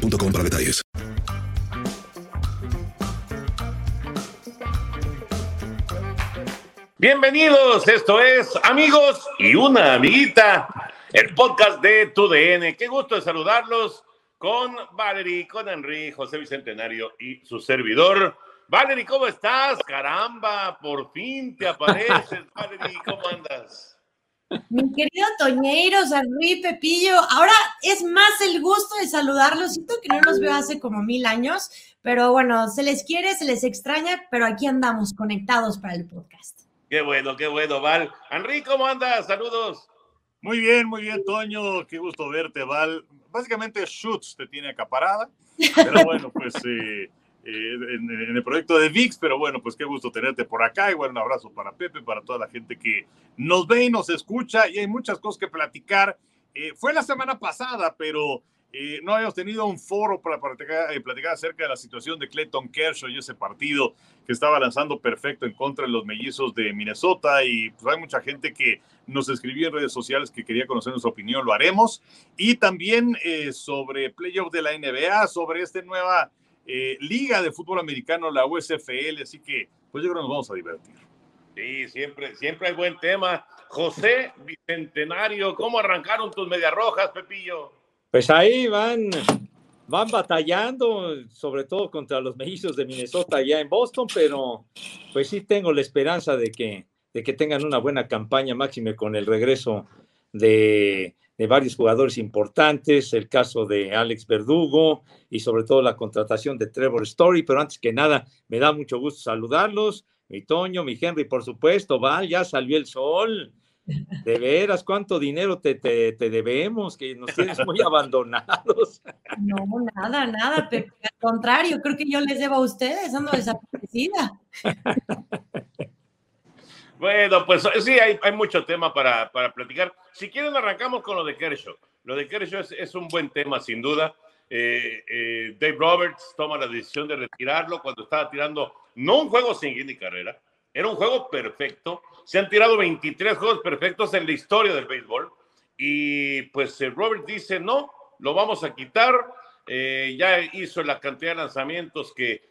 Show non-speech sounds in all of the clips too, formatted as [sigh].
boostmobile.com para detalles. Bienvenidos, esto es Amigos y una amiguita, el podcast de TUDN. Qué gusto de saludarlos con Valerie, con Henry, José Bicentenario y su servidor. Valerie, ¿cómo estás? Caramba, por fin te apareces. [laughs] Valerie, ¿cómo andas? Mi querido Toñeiro, San Luis, Pepillo, ahora es más el gusto de saludarlos. Siento que no los veo hace como mil años, pero bueno, se les quiere, se les extraña, pero aquí andamos conectados para el podcast. Qué bueno, qué bueno, Val. Henry, ¿cómo andas? Saludos. Muy bien, muy bien, Toño. Qué gusto verte, Val. Básicamente, Schutz te tiene acaparada, pero bueno, pues eh, eh, en, el proyecto de VIX, pero bueno, pues qué gusto tenerte por acá. Igual un abrazo para Pepe, para toda la gente que nos ve y nos escucha y hay muchas cosas que platicar. Eh, fue la semana pasada, pero eh, no habíamos tenido un foro para platicar, platicar, acerca de la situación de Clayton Kershaw y ese partido que estaba lanzando perfecto en contra de los mellizos de Minnesota. Y pues hay mucha gente que nos escribió en redes sociales que quería conocer nuestra opinión, lo haremos. Y también sobre playoff de la NBA, sobre esta nueva eh, liga de fútbol americano, la USFL, así que pues yo creo que nos vamos a divertir. Sí, siempre, siempre hay buen tema. José Bicentenario, ¿cómo arrancaron tus medias rojas, Pepillo? Pues ahí van, van batallando, sobre todo contra los mellizos de Minnesota allá en Boston, pero pues sí tengo la esperanza de que, de que tengan una buena campaña máxima con el regreso de de varios jugadores importantes, el caso de Alex Verdugo y sobre todo la contratación de Trevor Story, pero antes que nada, me da mucho gusto saludarlos, mi Toño, mi Henry, por supuesto, Val, ya salió el sol. De veras, ¿cuánto dinero te, te, debemos? Que nos tienes muy [laughs] abandonados. No, nada, nada, Pepe. Al contrario, creo que yo les debo a ustedes, ando desaparecida. [laughs] Bueno, pues sí, hay, mucho tema para, platicar. Si quieren, arrancamos con lo de Kershaw. Lo de Kershaw es, un buen tema, sin duda. Eh, eh, Dave Roberts toma la decisión de retirarlo cuando estaba tirando, no un juego sin ni carrera, era un juego perfecto. Se han tirado 23 juegos perfectos en la historia del béisbol. Y pues eh, Roberts dice, no, lo vamos a quitar. ya hizo la cantidad de lanzamientos que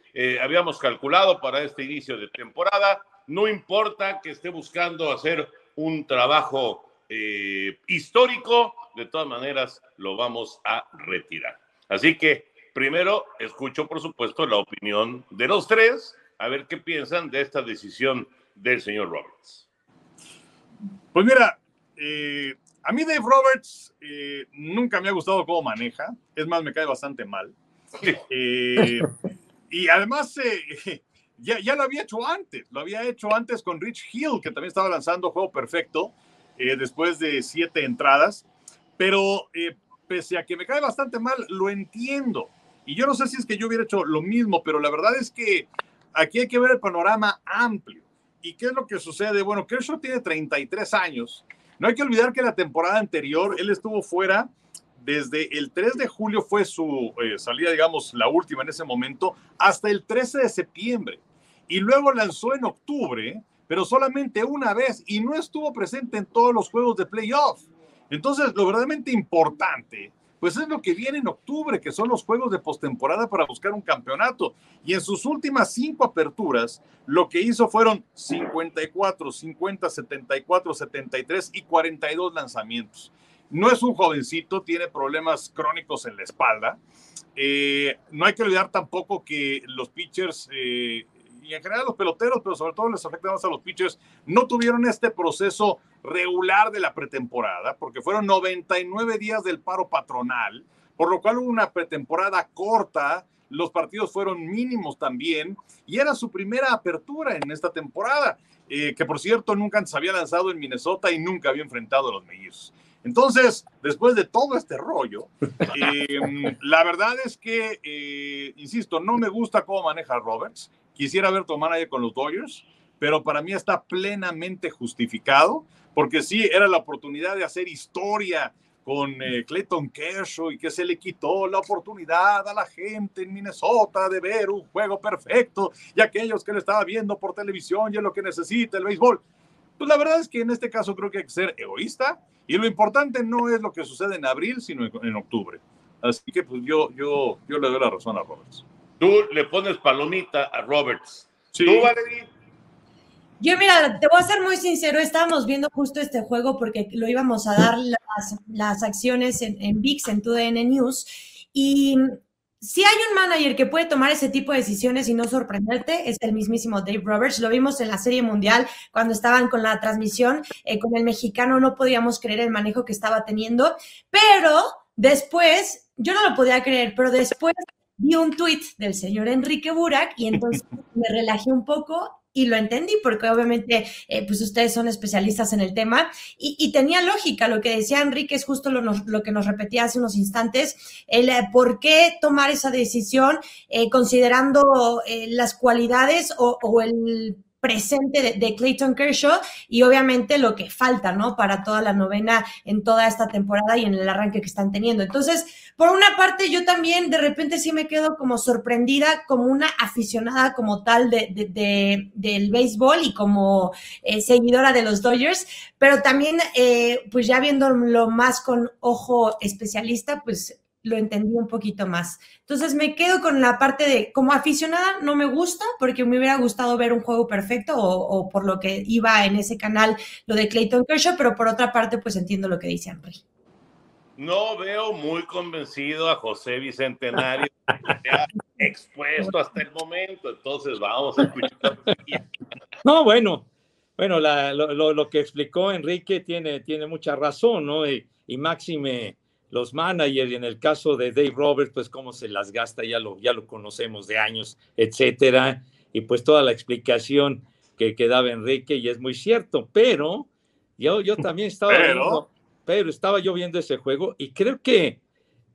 habíamos calculado para este inicio de temporada no importa que esté buscando hacer un trabajo eh, histórico, de todas maneras lo vamos a retirar. Así que primero escucho, por supuesto, la opinión de los tres, a ver qué piensan de esta decisión del señor Roberts. Pues mira, eh, a mí Dave Roberts eh, nunca me ha gustado cómo maneja, es más, me cae bastante mal. y además, ya, lo había hecho antes, lo había hecho antes con Rich Hill, que también estaba lanzando juego perfecto eh, después de siete entradas, pero eh, pese a que me cae bastante mal, lo entiendo. Y yo no sé si es que yo hubiera hecho lo mismo, pero la verdad es que aquí hay que ver el panorama amplio. ¿Y qué es lo que sucede? Bueno, Kershaw tiene 33 años. No hay que olvidar que la temporada anterior él estuvo fuera desde el 3 de julio fue su eh, salida, digamos, la última en ese momento, hasta el 13 de septiembre y luego lanzó en octubre, pero solamente una vez y no estuvo presente en todos los juegos de playoff. Entonces, lo verdaderamente importante, pues es lo que viene en octubre, que son los juegos de postemporada para buscar un campeonato. Y en sus últimas cinco aperturas, lo que hizo fueron 54, 50, 74, 73 y 42 lanzamientos. No es un jovencito, tiene problemas crónicos en la espalda. Eh, no hay que olvidar tampoco que los pitchers eh, y en general los peloteros, pero sobre todo les afecta más a los pitchers, no tuvieron este proceso regular de la pretemporada, porque fueron 99 días del paro patronal, por lo cual hubo una pretemporada corta, los partidos fueron mínimos también, y era su primera apertura en esta temporada, eh, que por cierto nunca se había lanzado en Minnesota y nunca había enfrentado a los mellizos. Entonces, después de todo este rollo, [laughs] em, la verdad es que, eh, insisto, no me gusta cómo maneja Roberts. Quisiera ver tu manager con los Dodgers, pero para mí está plenamente justificado, porque sí, era la oportunidad de hacer historia con eh, Clayton Kershaw y que se le quitó la oportunidad a la gente en Minnesota de ver un juego perfecto y aquellos que lo estaban viendo por televisión y es lo que necesita el béisbol. Pues la verdad es que en este caso creo que hay que ser egoísta y lo importante no es lo que sucede en abril, sino en, octubre. Así que pues yo, yo, yo le doy la razón a Roberts. Tú le pones palomita a Roberts. Sí. ¿Tú, Valerie? Yo, mira, te voy a ser muy sincero, estábamos viendo justo este juego porque lo íbamos a dar las, las acciones en, en VIX, en TUDN News, y si hay un manager que puede tomar ese tipo de decisiones y no sorprenderte, es el mismísimo Dave Roberts. Lo vimos en la Serie Mundial cuando estaban con la transmisión, eh, con el mexicano no podíamos creer el manejo que estaba teniendo, pero después, yo no lo podía creer, pero después vi un tweet del señor Enrique Burak y entonces [laughs] me relajé un poco y lo entendí porque obviamente eh, pues ustedes son especialistas en el tema y, tenía lógica lo que decía Enrique es justo lo, lo que nos repetía hace unos instantes el eh, por qué tomar esa decisión eh, considerando las cualidades o, o el presente de, Clayton Kershaw y obviamente lo que falta, ¿no? Para toda la novena en toda esta temporada y en el arranque que están teniendo. Entonces, por una parte, yo también de repente sí me quedo como sorprendida como una aficionada como tal de, del béisbol y como eh, seguidora de los Dodgers, pero también, eh, pues ya viéndolo más con ojo especialista, pues lo entendí un poquito más. Entonces me quedo con la parte de, como aficionada, no me gusta porque me hubiera gustado ver un juego perfecto o, por lo que iba en ese canal lo de Clayton Kershaw, pero por otra parte, pues entiendo lo que dice Henry. No veo muy convencido a José Bicentenario, [laughs] que ha expuesto hasta el momento, entonces vamos a escuchar. No, bueno, bueno, lo, que explicó Enrique tiene, tiene mucha razón, ¿no? Y, y Máxime los managers, y en el caso de Dave Roberts, pues cómo se las gasta, ya lo, ya lo conocemos de años, etcétera, y pues toda la explicación que, que daba Enrique, y es muy cierto, pero yo, yo también [laughs] estaba pero... pero estaba yo viendo ese juego y creo que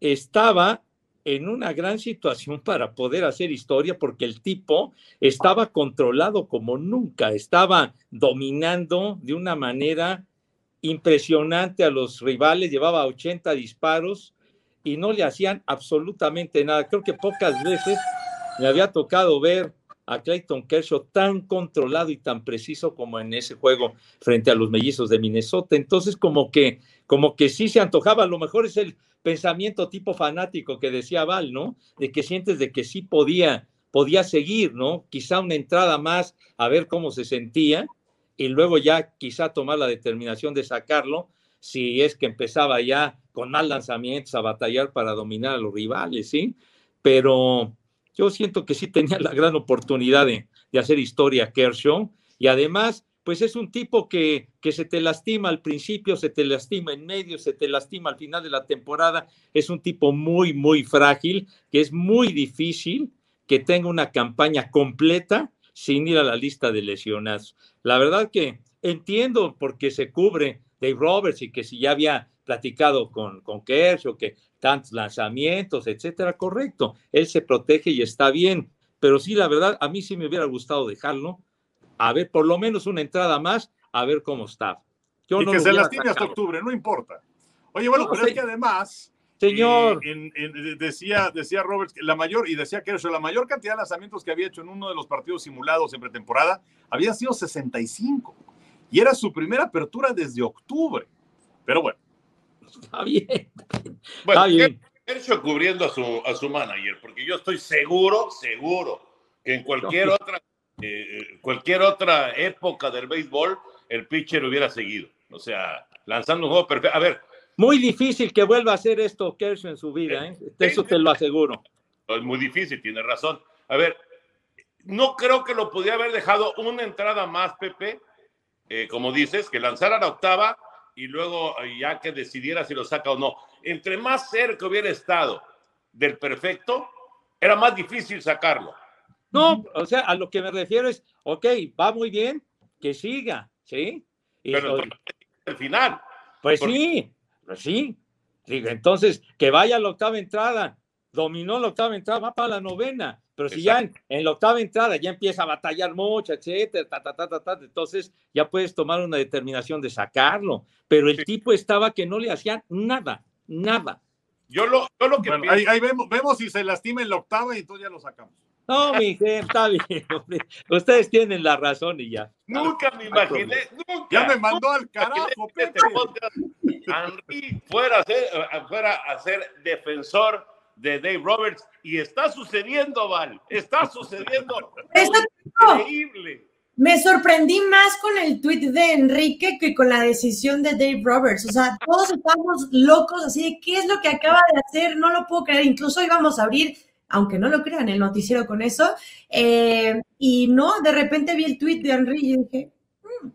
estaba en una gran situación para poder hacer historia porque el tipo estaba controlado como nunca, estaba dominando de una manera impresionante a los rivales, llevaba 80 disparos y no le hacían absolutamente nada. Creo que pocas veces me había tocado ver a Clayton Kershaw tan controlado y tan preciso como en ese juego frente a los mellizos de Minnesota. Entonces, como que, como que sí se antojaba, a lo mejor es el pensamiento tipo fanático que decía Val, ¿no? De que sientes de que sí podía, podía seguir, ¿no? Quizá una entrada más a ver cómo se sentía y luego ya quizá tomar la determinación de sacarlo si es que empezaba ya con más lanzamientos a batallar para dominar a los rivales, ¿sí? Pero yo siento que sí tenía la gran oportunidad de, hacer historia Kershaw y además, pues es un tipo que, que se te lastima al principio, se te lastima en medio, se te lastima al final de la temporada. Es un tipo muy, muy frágil, que es muy difícil que tenga una campaña completa sin ir a la lista de lesionados. La verdad que entiendo por qué se cubre Dave Roberts y que si ya había platicado con, con o que tantos lanzamientos, etcétera, correcto. Él se protege y está bien. Pero sí, la verdad, a mí sí me hubiera gustado dejarlo, a ver por lo menos una entrada más, a ver cómo está. Yo y que se lastime hasta octubre, no importa. Oye, bueno, pero es que además Señor. Eh, decía, decía Roberts que la mayor, y decía que la mayor cantidad de lanzamientos que había hecho en uno de los partidos simulados en pretemporada había sido 65. Y era su primera apertura desde octubre. Pero bueno. Está bien. Bueno, Está cubriendo a su, a su manager, porque yo estoy seguro, seguro, que en cualquier otra, eh, cualquier otra época del béisbol, el pitcher hubiera seguido. O sea, lanzando un juego perfecto. A ver, muy difícil que vuelva a hacer esto Kershaw en su vida, ¿eh? eso te lo aseguro. Es muy difícil, tiene razón. A ver, no creo que lo pudiera haber dejado una entrada más, Pepe, eh, como dices, que lanzara la octava y luego eh, ya que decidiera si lo saca o no. Entre más cerca hubiera estado del perfecto, era más difícil sacarlo. No, o sea, a lo que me refiero es, ok, va muy bien, que siga, ¿sí? Pero el final. Pues sí, Pues sí, digo, entonces que vaya a la octava entrada, dominó la octava entrada, va para la novena. Pero si ya en, la octava entrada ya empieza a batallar mucho, etcétera, ta, ta, ta, ta, entonces ya puedes tomar una determinación de sacarlo. Pero el tipo estaba que no le hacían nada, nada. Yo lo, yo lo que ahí, vemos, vemos si se lastima en la octava y entonces ya lo sacamos. No, mi gente, está bien. Ustedes tienen la razón y ya. Nunca me imaginé, nunca. Ya me mandó al carajo, Pepe. Henry fuera a, ser, fuera a ser defensor de Dave Roberts y está sucediendo, Val, está sucediendo. increíble. Me sorprendí más con el tweet de Enrique que con la decisión de Dave Roberts. O sea, todos estamos locos así de qué es lo que acaba de hacer, no lo puedo creer. Incluso íbamos a abrir, aunque no lo crean, el noticiero con eso. Eh, y no, de repente vi el tweet de Enrique y dije, mm,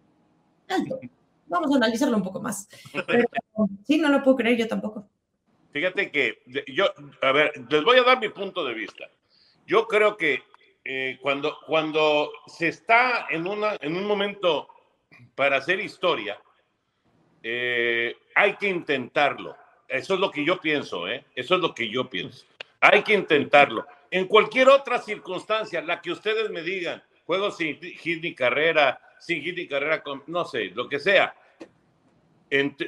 alto, vamos a analizarlo un poco más. Pero [laughs] sí, no lo puedo creer yo tampoco. Fíjate que yo, a ver, les voy a dar mi punto de vista. Yo creo que eh, cuando, cuando se está en, una, en un momento para hacer historia, eh, hay que intentarlo. Eso es lo que yo pienso, ¿eh? Eso es lo que yo pienso. Hay que intentarlo. En cualquier otra circunstancia, la que ustedes me digan, juego sin hit ni carrera, sin hit ni carrera, no sé, lo que sea,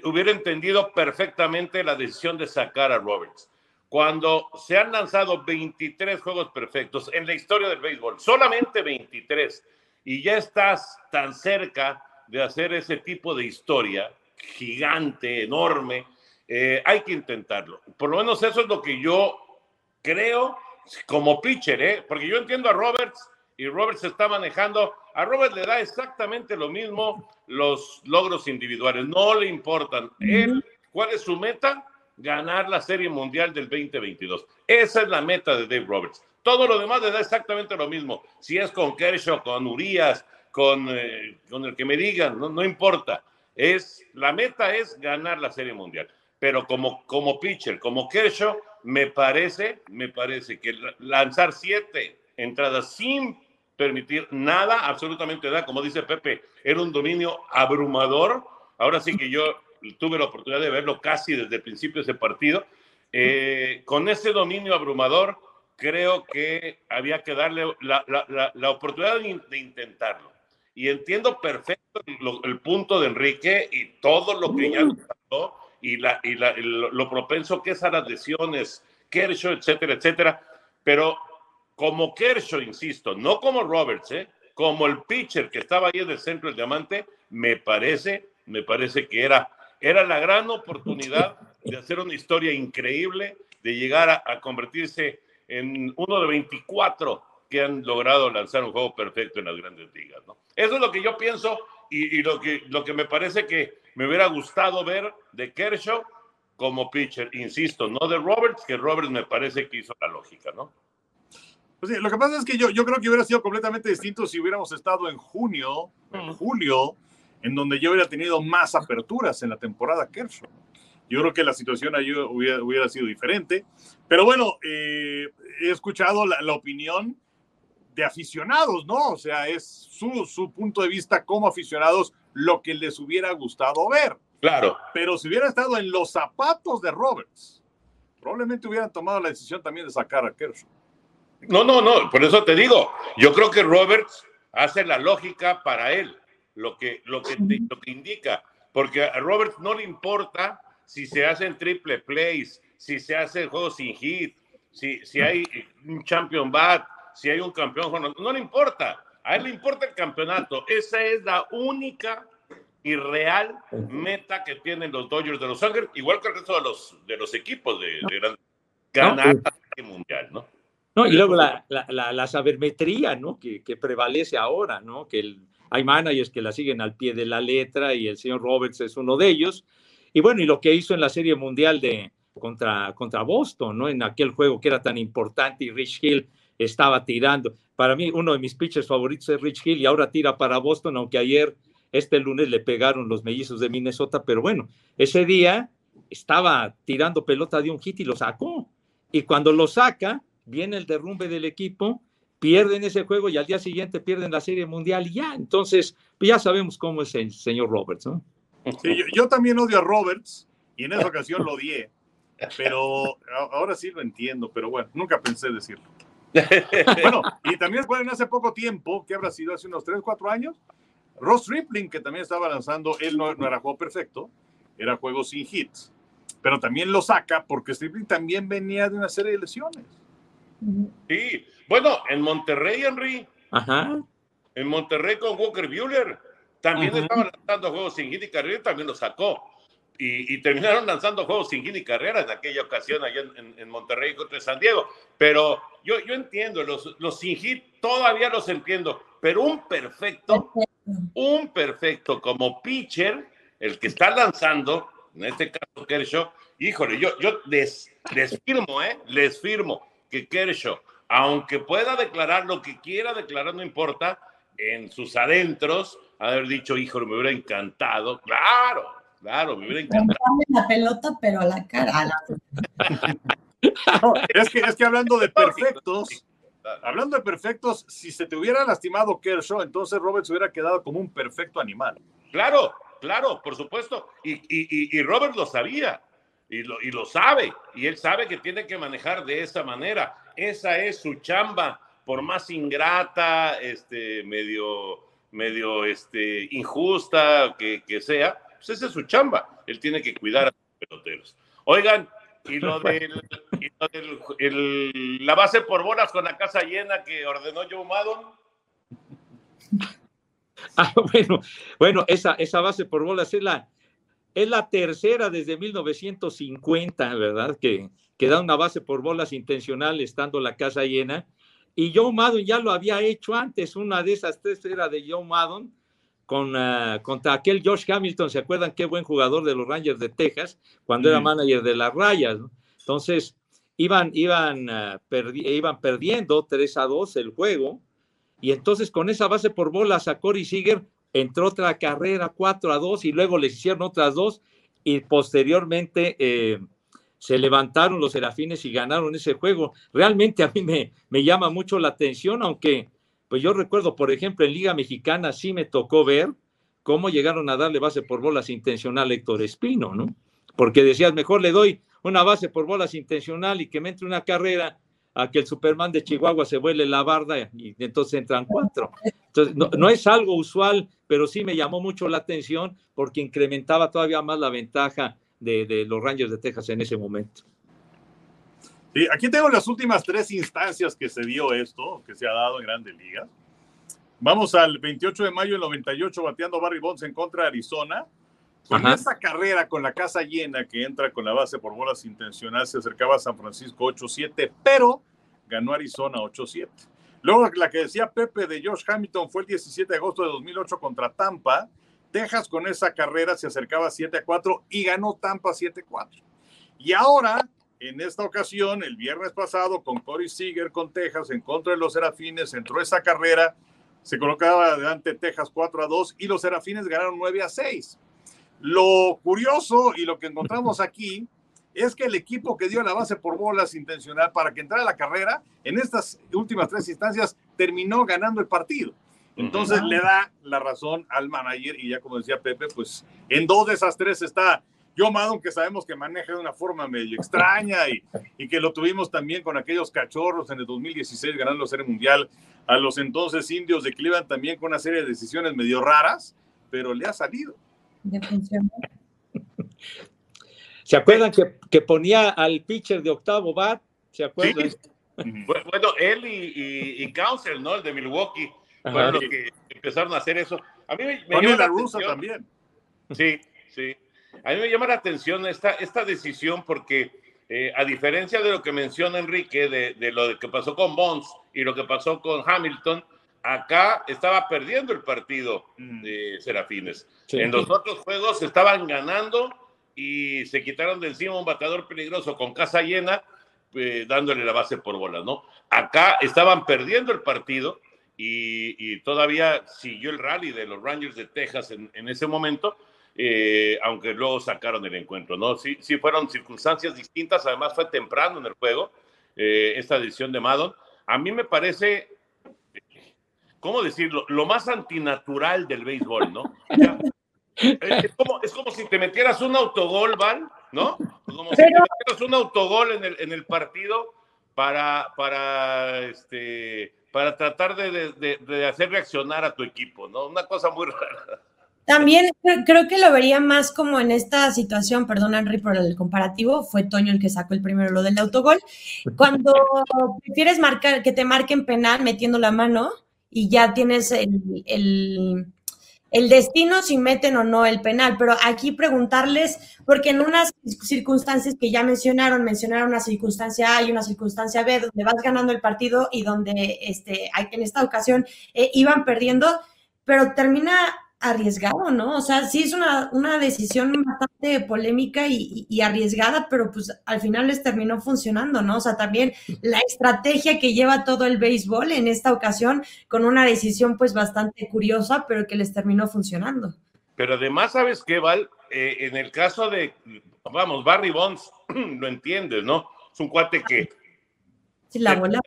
hubiera entendido perfectamente la decisión de sacar a Roberts. Cuando se han lanzado 23 juegos perfectos en la historia del béisbol, solamente 23, y ya estás tan cerca de hacer ese tipo de historia gigante, enorme, eh, hay que intentarlo. Por lo menos eso es lo que yo creo como pitcher, ¿eh? porque yo entiendo a Roberts y Roberts está manejando a Robert le da exactamente lo mismo los logros individuales, no le importan. Él, ¿cuál es su meta? Ganar la Serie Mundial del 2022. Esa es la meta de Dave Roberts. Todo lo demás le da exactamente lo mismo. Si es con Kershaw, con Urias, con, eh, con el que me digan, no, no, importa. Es, la meta es ganar la Serie Mundial. Pero como, como pitcher, como Kershaw, me parece, me parece que lanzar siete entradas sin permitir nada, absolutamente nada. Como dice Pepe, era un dominio abrumador. Ahora sí que yo tuve la oportunidad de verlo casi desde el principio de ese partido. Eh, con ese dominio abrumador, creo que había que darle la, la, la, oportunidad de, intentarlo. Y entiendo perfecto el punto de Enrique y todo lo que ya pasó y, la, y lo, lo propenso que es a las lesiones, Kershaw, etcétera, etcétera. Pero como Kershaw, insisto, no como Roberts, ¿eh? como el pitcher que estaba ahí en el centro del diamante, me parece, me parece que era, era la gran oportunidad de hacer una historia increíble, de llegar a, convertirse en uno de 24 que han logrado lanzar un juego perfecto en las grandes ligas. ¿no? Eso es lo que yo pienso y, y, lo, que, lo que me parece que me hubiera gustado ver de Kershaw como pitcher, insisto, no de Roberts, que Roberts me parece que hizo la lógica, ¿no? Pues lo que pasa es que yo, yo creo que hubiera sido completamente distinto si hubiéramos estado en junio, en julio, en donde yo hubiera tenido más aperturas en la temporada Kershaw. Yo creo que la situación ahí hubiera, hubiera sido diferente. Pero bueno, eh, he escuchado la, la, opinión de aficionados, ¿no? O sea, es su, su punto de vista como aficionados lo que les hubiera gustado ver. Claro. Pero si hubiera estado en los zapatos de Roberts, probablemente hubieran tomado la decisión también de sacar a Kershaw. No, no, no, por eso te digo, yo creo que Roberts hace la lógica para él, lo que, lo que, lo que indica, porque a Roberts no le importa si se hacen triple plays, si se hace el juego sin hit, si, si hay un champion bat, si hay un campeón, no, no le importa, a él le importa el campeonato, esa es la única y real meta que tienen los Dodgers de Los Ángeles, igual que el resto de los, de los equipos de, de ganar el mundial, ¿no? No, y luego la, la, la, sabermetría, ¿no? Que, que, prevalece ahora, ¿no? Que el, hay managers que la siguen al pie de la letra y el señor Roberts es uno de ellos. Y bueno, y lo que hizo en la Serie Mundial de contra, contra Boston, ¿no? En aquel juego que era tan importante y Rich Hill estaba tirando. Para mí, uno de mis pitchers favoritos es Rich Hill y ahora tira para Boston, aunque ayer, este lunes, le pegaron los mellizos de Minnesota, pero bueno, ese día estaba tirando pelota de un hit y lo sacó. Y cuando lo saca, viene el derrumbe del equipo, pierden ese juego y al día siguiente pierden la Serie Mundial y ya. Entonces, pues ya sabemos cómo es el señor Roberts, ¿no? Sí, yo, también odio a Roberts y en esa ocasión lo odié. Pero ahora sí lo entiendo, pero bueno, nunca pensé decirlo. Bueno, y también recuerden hace poco tiempo, que habrá sido hace unos 3, 4 años, Ross Ripling, que también estaba lanzando, él no, no era juego perfecto, era juego sin hits, pero también lo saca porque Stripling también venía de una serie de lesiones. Sí, bueno, en Monterrey, Henry. Ajá. En Monterrey con Walker Buehler. También estaban lanzando juegos sin hit y carrera también lo sacó. Y, terminaron lanzando juegos sin hit y carrera en aquella ocasión allá en, Monterrey contra San Diego. Pero yo, yo entiendo, los, los sin hit todavía los entiendo, pero un perfecto, un perfecto como pitcher, el que está lanzando, en este caso Kershaw, híjole, yo, yo les, les firmo, ¿eh? Les firmo que Kershaw, aunque pueda declarar lo que quiera declarar, no importa, en sus adentros, haber dicho, híjole, me hubiera encantado, claro, claro, me hubiera encantado. la pelota, pero a la cara. es, que, es que hablando de [laughs] perfectos, hablando de perfectos, si se te hubiera lastimado Kershaw, entonces Robert se hubiera quedado como un perfecto animal. Claro, claro, por supuesto. Y, y, y Robert lo sabía y lo, y lo sabe, y él sabe que tiene que manejar de esa manera. Esa es su chamba, por más ingrata, este, medio, medio este, injusta que, que sea, pues esa es su chamba. Él tiene que cuidar a los peloteros. Oigan, y lo [laughs] del, y lo del el, la base por bolas con la casa llena que ordenó Joe Maddon. [laughs] Ah, bueno, bueno, esa, esa base por bolas es la, es la tercera desde 1950, ¿verdad? Que, que da una base por bolas intencional estando la casa llena. Y Joe Maddon ya lo había hecho antes. Una de esas tres era de Joe Maddon con, uh, contra aquel Josh Hamilton. ¿Se acuerdan qué buen jugador de los Rangers de Texas cuando era manager de las rayas? ¿no? Entonces, iban, iban, uh, perdi iban perdiendo 3 a 2 el juego. Y entonces con esa base por bolas a Corey Seager entró otra carrera 4 a 2 y luego les hicieron otras dos y posteriormente eh, se levantaron los serafines y ganaron ese juego. Realmente a mí me, me llama mucho la atención, aunque pues yo recuerdo, por ejemplo, en Liga Mexicana sí me tocó ver cómo llegaron a darle base por bolas intencional a Héctor Espino, ¿no? Porque decías, mejor le doy una base por bolas intencional y que me entre una carrera a que el Superman de Chihuahua se vuele la barda y entonces entran cuatro. Entonces, no, es algo usual, pero sí me llamó mucho la atención porque incrementaba todavía más la ventaja de, de los Rangers de Texas en ese momento. Sí, aquí tengo las últimas tres instancias que se dio esto, que se ha dado en Grandes Ligas. Vamos al 28 de mayo del 98, bateando Barry Bonds en contra de Arizona. Con esa carrera con la casa llena que entra con la base por bolas intencionales, se acercaba a San Francisco 8-7, pero ganó Arizona 8-7. Luego la que decía Pepe de Josh Hamilton fue el 17 de agosto de 2008 contra Tampa. Texas con esa carrera se acercaba 7-4 y ganó Tampa 7-4. Y ahora, en esta ocasión, el viernes pasado, con Corey Seager con Texas en contra de los Serafines, entró esa carrera, se colocaba adelante Texas 4 2 y los Serafines ganaron 9 6. Lo curioso y lo que encontramos [laughs] aquí es que el equipo que dio la base por bolas intencional para que entrara la carrera, en estas últimas tres instancias terminó ganando el partido. Entonces le da la razón al manager y ya como decía Pepe, pues en dos de esas tres está Joe Maddon, que sabemos que maneja de una forma medio extraña y, y, que lo tuvimos también con aquellos cachorros en el 2016 ganando la Serie Mundial a los entonces indios de Cleveland también con una serie de decisiones medio raras, pero le ha salido. ¿Se acuerdan que, que, ponía al pitcher de octavo bat? ¿Se acuerdan? Sí. Bueno, él y, y, Council, ¿no? El de Milwaukee, fueron los que empezaron a hacer eso. A mí me, me la, rusa también. Sí, sí. A mí me llama la atención esta, esta decisión porque, eh, a diferencia de lo que menciona Enrique, de, de, lo que pasó con Bonds y lo que pasó con Hamilton, acá estaba perdiendo el partido mm. de Serafines. Sí. En los otros juegos estaban ganando y se quitaron de encima un bateador peligroso con casa llena, eh, dándole la base por bolas, ¿no? Acá estaban perdiendo el partido y, y, todavía siguió el rally de los Rangers de Texas en, en ese momento, eh, aunque luego sacaron el encuentro, ¿no? Sí, sí fueron circunstancias distintas, además fue temprano en el juego, eh, esta decisión de Madon. A mí me parece ¿cómo decirlo? Lo más antinatural del béisbol, ¿no? O sea, es, como, es, como, si te metieras un autogol, Van, ¿no? Como si tuvieras un autogol en el, en el partido para, para, este, para tratar de, de, de, hacer reaccionar a tu equipo, ¿no? Una cosa muy [laughs] rara. También creo que lo vería más como en esta situación, perdón Henry por el comparativo, fue Toño el que sacó el primero lo del autogol. Cuando prefieres marcar, que te marquen penal metiendo la mano y ya tienes el, el destino si meten o no el penal, pero aquí preguntarles, porque en unas circunstancias que ya mencionaron, mencionaron una circunstancia A y una circunstancia B, donde vas ganando el partido y donde este, en esta ocasión eh, iban perdiendo, pero termina arriesgado, ¿no? O sea, sí es una, una decisión bastante polémica y, y, arriesgada, pero pues al final les terminó funcionando, ¿no? O sea, también la estrategia que lleva todo el béisbol en esta ocasión con una decisión pues bastante curiosa, pero que les terminó funcionando. Pero además, ¿sabes qué, Val? Eh, en el caso de, vamos, Barry Bonds, [clears throat] lo entiendes, ¿no? Es un cuate que... Sí, la bola.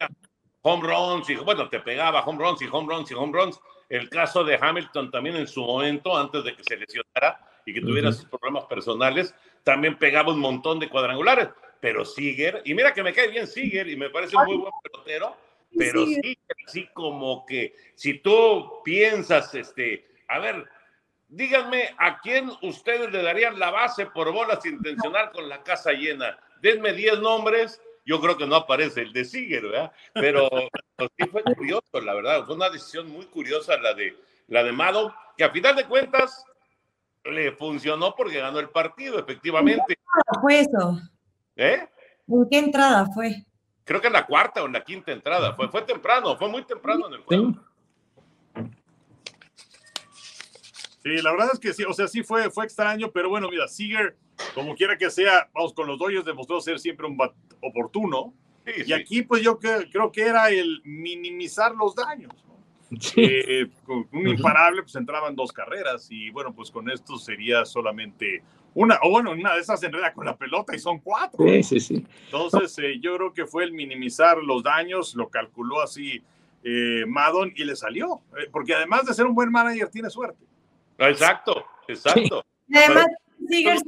Home runs y, bueno, te pegaba home runs y home runs y home runs el caso de Hamilton también en su momento, antes de que se lesionara y que tuviera sus problemas personales, también pegaba un montón de cuadrangulares. Pero Siger, y mira que me cae bien Siger y me parece un muy buen pelotero, pero sí, así como que si tú piensas, este, a ver, díganme a quién ustedes le darían la base por bolas intencional con la casa llena. Denme 10 nombres yo creo que no aparece el de Siger, ¿verdad? Pero, sí fue curioso, la verdad, fue una decisión muy curiosa la de, la de Mado, que a final de cuentas le funcionó porque ganó el partido, efectivamente. ¿En fue eso? ¿Eh? ¿En qué entrada fue? Creo que en la cuarta o en la quinta entrada, fue, fue temprano, fue muy temprano en el juego. Sí, la verdad es que sí, o sea, sí fue, fue extraño, pero bueno, mira, Seager, como quiera que sea, vamos, con los Dodgers demostró ser siempre un oportuno. y aquí, pues yo creo que era el minimizar los daños. Eh, con un imparable, pues entraban dos carreras y bueno, pues con esto sería solamente una, o bueno, una de esas enreda con la pelota y son cuatro. Sí, sí, sí. Entonces, eh, yo creo que fue el minimizar los daños, lo calculó así eh, Madon y le salió, porque además de ser un buen manager, tiene suerte. Exacto, exacto. Además, [laughs] Seager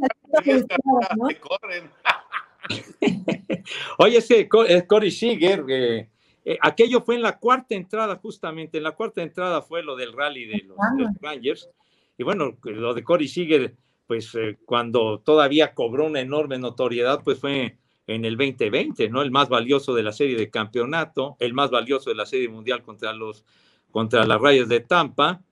[laughs] Oye, ese Corey Seager, eh, eh, aquello fue en la cuarta entrada, justamente. En la cuarta entrada fue lo del rally de los, Rangers. Y bueno, lo de Corey Seager, pues eh, cuando todavía cobró una enorme notoriedad, pues fue en el 2020, ¿no? El más valioso de la serie de campeonato, el más valioso de la serie mundial contra los contra las Rayas de Tampa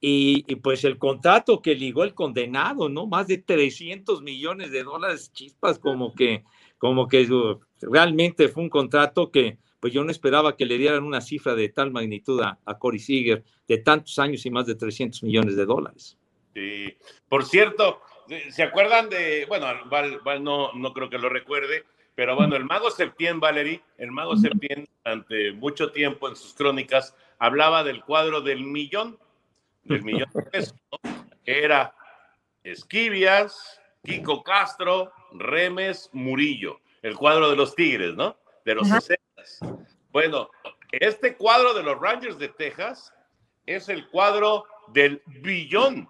y, pues el contrato que ligó el condenado, ¿no? Más de 300 millones de dólares, chispas, como que, como que realmente fue un contrato que pues yo no esperaba que le dieran una cifra de tal magnitud a, a Corey Seager, de tantos años y más de 300 millones de dólares. Sí, por cierto, ¿se acuerdan de, bueno, Val, Val no, no creo que lo recuerde, pero bueno, el mago Septién, Valerie, el mago Septién, durante mucho tiempo en sus crónicas, hablaba del cuadro del millón del millón de pesos, era Esquivias, Kiko Castro, Remes, Murillo, el cuadro de los Tigres, ¿no? De los 60. Bueno, este cuadro de los Rangers de Texas es el cuadro del billón.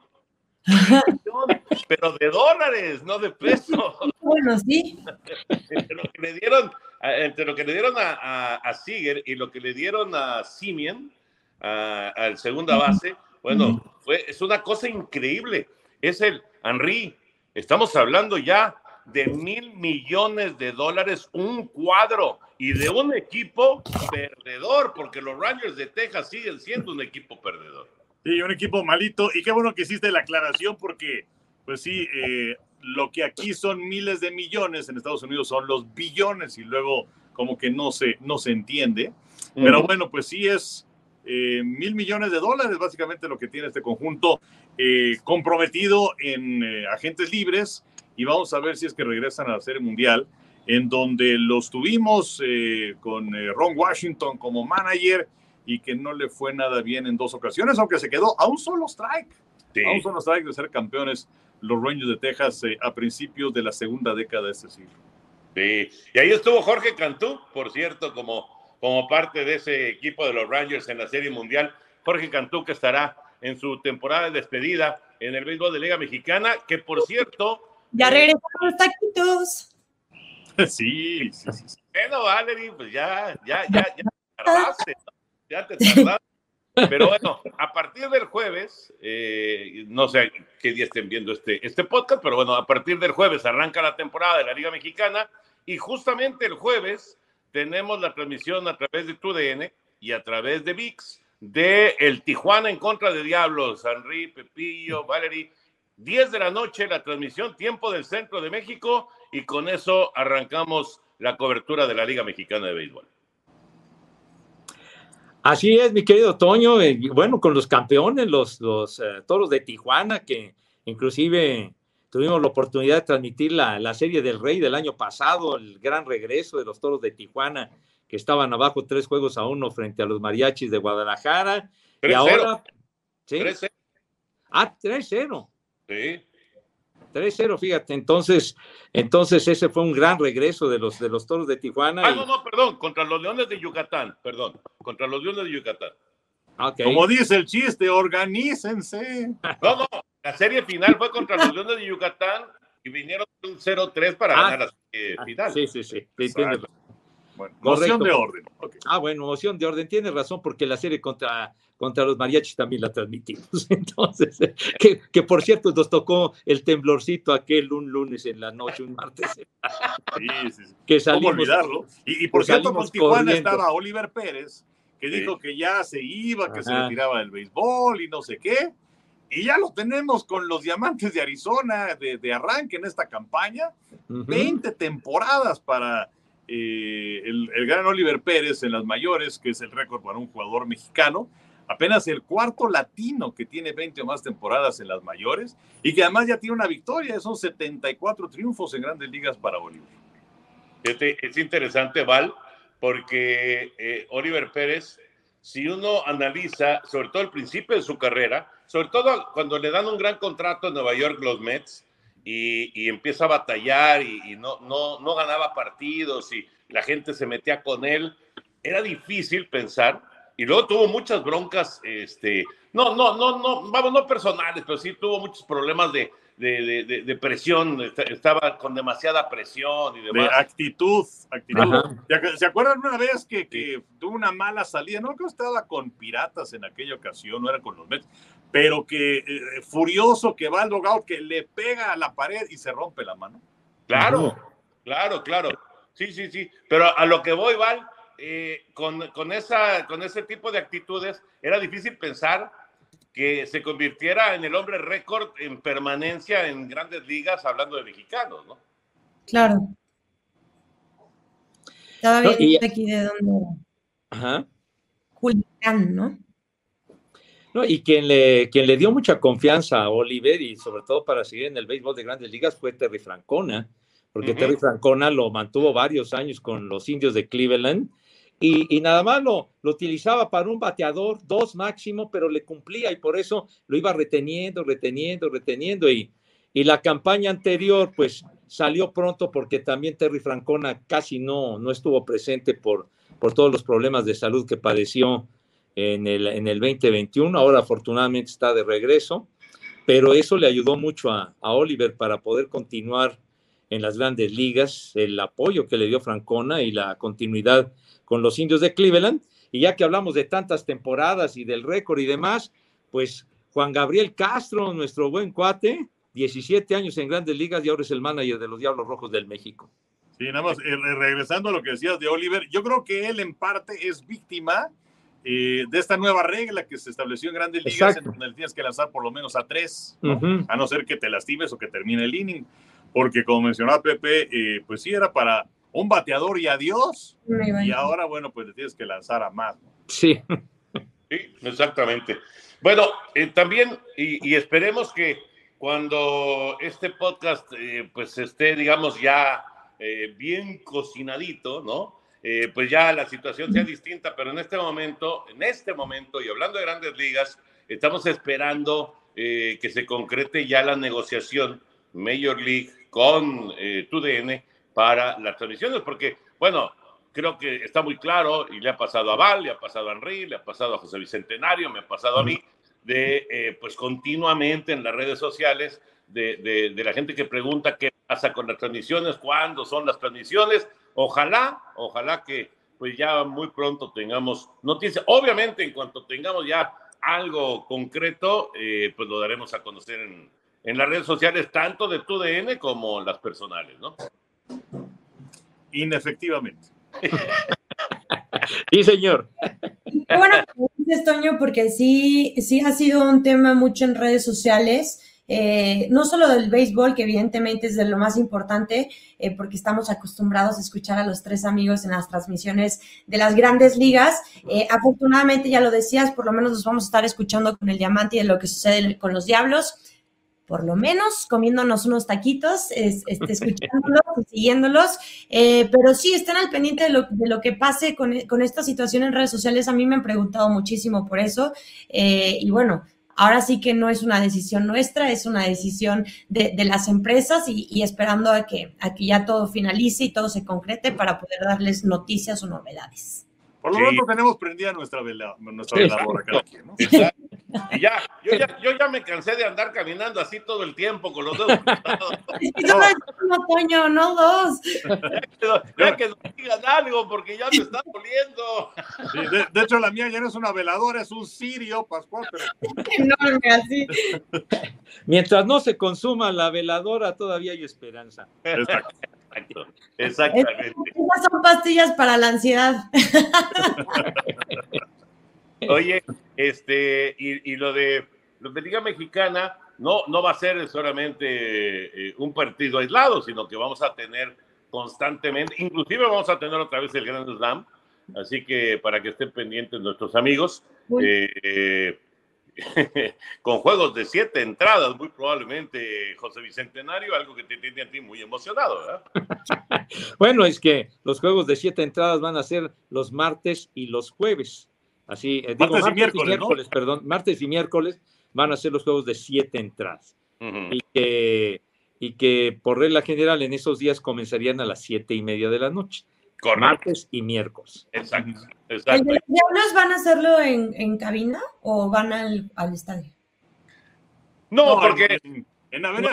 pero de dólares, no de pesos. [laughs] Bueno, sí. entre lo que le dieron, entre lo que le dieron a, a, Seager y lo que le dieron a Simeon, al segunda base, bueno, fue, es una cosa increíble. Es el Henry. Estamos hablando ya de mil millones de dólares un cuadro y de un equipo perdedor, porque los Rangers de Texas siguen siendo un equipo perdedor. Sí, un equipo malito. Y qué bueno que hiciste la aclaración, porque, pues sí, eh, lo que aquí son miles de millones, en Estados Unidos son los billones y luego como que no se, no se entiende. Pero bueno, pues sí es eh, mil millones de dólares, básicamente lo que tiene este conjunto eh, comprometido en eh, agentes libres. Y vamos a ver si es que regresan a la Serie Mundial, en donde los tuvimos con Ron Washington como manager y que no le fue nada bien en dos ocasiones, aunque se quedó a un solo strike, a un solo strike de ser campeones los Rangers de Texas a principios de la segunda década de este siglo. Sí, y ahí estuvo Jorge Cantú, por cierto, como como parte de ese equipo de los Rangers en la Serie Mundial. Jorge Cantú, que estará en su temporada de despedida en el béisbol de Liga Mexicana, que por cierto, Ya regresamos los taquitos. [laughs] Sí, sí, sí. Bueno, Valerie, pues ya, ya, ya, ya te tardaste, ¿no? ya te [laughs] tardaste. Pero bueno, a partir del jueves, eh, no sé qué día estén viendo este, este podcast, pero bueno, a partir del jueves arranca la temporada de la Liga Mexicana y justamente el jueves tenemos la transmisión a través de TUDN y a través de VIX de el Tijuana en contra de Diablos, Henry, Pepillo, Valerie. 10 de la noche la transmisión, tiempo del centro de México y con eso arrancamos la cobertura de la Liga Mexicana de Béisbol. Así es, mi querido Toño. eh, bueno, con los campeones, los, los eh, toros de Tijuana, que inclusive tuvimos la oportunidad de transmitir la, la serie del Rey del año pasado, el gran regreso de los toros de Tijuana, que estaban abajo tres juegos a uno frente a los mariachis de Guadalajara. Y 3-0. ahora. ¿sí? 13. Ah, 3-0. Sí. 3-0, fíjate. Entonces, entonces ese fue un gran regreso de los, de los toros de Tijuana. Ah, y- no, no, perdón, contra los Leones de Yucatán, perdón, contra los Leones de Yucatán. Ok. Como dice el chiste, organícense. [laughs] No, no, la serie final fue contra los Leones de Yucatán y vinieron un 0-3 para Ah. ganar la serie Ah, final. Sí, sí, sí. tienes Exacto. Bueno, Correcto. moción de orden. Ok. Ah, bueno, moción de orden. Tienes razón, porque la serie contra, contra los mariachis también la transmitimos. [laughs] Entonces, que, que por cierto nos tocó el temblorcito aquel un lunes en la noche, un martes, [laughs] Sí, sí, sí. que ¿Cómo salimos. olvidarlo? Y, y por cierto, con Tijuana corriendo. estaba Oliver Pérez, que Sí. dijo que ya se iba, que se Ajá. retiraba del béisbol y no sé qué. Y ya lo tenemos con los diamantes de Arizona de, de arranque en esta campaña. Ujú. 20 temporadas para eh, el, el gran Oliver Pérez en las mayores, que es el récord para un jugador mexicano. Apenas el cuarto latino que tiene 20 o más temporadas en las mayores y que además ya tiene una victoria. Son 74 triunfos en grandes ligas para Oliver. Fíjate, es interesante, Val, porque eh, Oliver Pérez, si uno analiza, sobre todo el principio de su carrera, sobre todo cuando le dan un gran contrato en Nueva York los Mets y, y empieza a batallar y, y no, no, no ganaba partidos y la gente se metía con él, era difícil pensar. Y luego tuvo muchas broncas, este, no, no, no, no, vamos, no personales, pero sí tuvo muchos problemas de, de, de- de- de presión, est- estaba con demasiada presión y de demás. actitud. actitud. Ajá. ¿Se- ¿Se acuerdan una vez que, que tuvo una mala salida? No creo que estaba con Piratas en aquella ocasión, no era con los Mets, pero que eh, furioso que va al logout, que le pega a la pared y se rompe la mano. Claro, claro, claro. Sí, sí, sí. Pero a lo que voy, Val, eh, con, con, esa, con ese tipo de actitudes, era difícil pensar que se convirtiera en el hombre récord en permanencia en grandes ligas, hablando de mexicanos, ¿no? Claro. Estaba No, viendo y- aquí de dónde. Ajá. Culiacán, ¿no? No, y quien le, quien le dio mucha confianza a Oliver y sobre todo para seguir en el béisbol de grandes ligas fue Terry Francona, porque. Terry Francona lo mantuvo varios años con los indios de Cleveland y, y nada más lo, lo utilizaba para un bateador, dos máximo, pero le cumplía y por eso lo iba reteniendo, reteniendo, reteniendo y, y la campaña anterior pues salió pronto porque también Terry Francona casi no, no estuvo presente por, por todos los problemas de salud que padeció en el, en el 2021. Ahora afortunadamente está de regreso, pero eso le ayudó mucho a, a Oliver para poder continuar en las grandes ligas, el apoyo que le dio Francona y la continuidad con los indios de Cleveland. Y ya que hablamos de tantas temporadas y del récord y demás, pues Juan Gabriel Castro, nuestro buen cuate, 17 años en grandes ligas y ahora es el manager de los Diablos Rojos del México. Sí, nada más, eh, re- regresando a lo que decías de Oliver, yo creo que él en parte es víctima eh, de esta nueva regla que se estableció en grandes ligas, Exacto. en donde tienes que lanzar por lo menos a tres, a no ser que te lastimes o que termine el inning, porque como mencionaba Pepe, eh, pues sí era para un bateador y adiós, y ahora, bueno, pues le tienes que lanzar a más. ¿no? Sí, Sí, exactamente. Bueno, eh, también, y, y esperemos que cuando este podcast eh, pues esté, digamos, ya eh, bien cocinadito, ¿no? Eh, pues ya la situación sea distinta, pero en este momento, en este momento, y hablando de grandes ligas, estamos esperando eh, que se concrete ya la negociación Major League con eh, TUDN para las transmisiones, porque, bueno, creo que está muy claro y le ha pasado a Val, le ha pasado a Henry, le ha pasado a José Bicentenario, me ha pasado a mí, de eh, pues continuamente en las redes sociales de, de, la gente que pregunta qué pasa con las transmisiones, cuándo son las transmisiones. Ojalá, ojalá que pues ya muy pronto tengamos noticias. Obviamente, en cuanto tengamos ya algo concreto, eh, pues lo daremos a conocer en, en las redes sociales, tanto de tu DN como las personales, ¿no? Inefectivamente. [laughs] sí, señor. Bueno, dices, Toño, porque sí, sí ha sido un tema mucho en redes sociales. Eh, no solo del béisbol, que evidentemente es de lo más importante, eh, porque estamos acostumbrados a escuchar a los tres amigos en las transmisiones de las grandes ligas. Eh, afortunadamente, ya lo decías, por lo menos nos vamos a estar escuchando con el diamante y de lo que sucede con los diablos por lo menos comiéndonos unos taquitos, este, escuchándolos y siguiéndolos. Eh, pero sí, estén al pendiente de lo, de lo que pase con, con, esta situación en redes sociales. A mí me han preguntado muchísimo por eso. Eh, y bueno, ahora sí que no es una decisión nuestra, es una decisión de, de las empresas y, esperando a que, a que ya todo finalice y todo se concrete para poder darles noticias o novedades. Por lo menos tenemos prendida nuestra, vela, nuestra veladora cada quien, ¿no? Y ya yo, ya, yo ya me cansé de andar caminando así todo el tiempo con los dedos. [laughs] no, Toño, no dos. Ya que, nos digan algo porque ya me está doliendo. de, hecho, la mía ya no es una veladora, es un cirio, Pascual. Pero... [laughs] Enorme, así. Mientras no se consuma la veladora, todavía hay esperanza. Exacto. Exactamente. Esas son pastillas para la ansiedad. [laughs] Oye, este, y, lo de lo de Liga Mexicana no, no va a ser solamente eh, un partido aislado, sino que vamos a tener constantemente, inclusive vamos a tener otra vez el Grand Slam, así que para que estén pendientes nuestros amigos, eh, [laughs] con juegos de siete entradas, muy probablemente, José Bicentenario, algo que te tiene a ti muy emocionado, ¿verdad? [laughs] bueno, es que los juegos de siete entradas van a ser los martes y los jueves. Así, eh, digo, martes, y miércoles, perdón, martes y miércoles van a ser los juegos de siete entradas. y, que, y que por regla general en esos días comenzarían a las siete y media de la noche. con Martes y miércoles. Exacto. exacto. ¿Los van a hacerlo en, en cabina o van al, al estadio? No, porque en, no, no,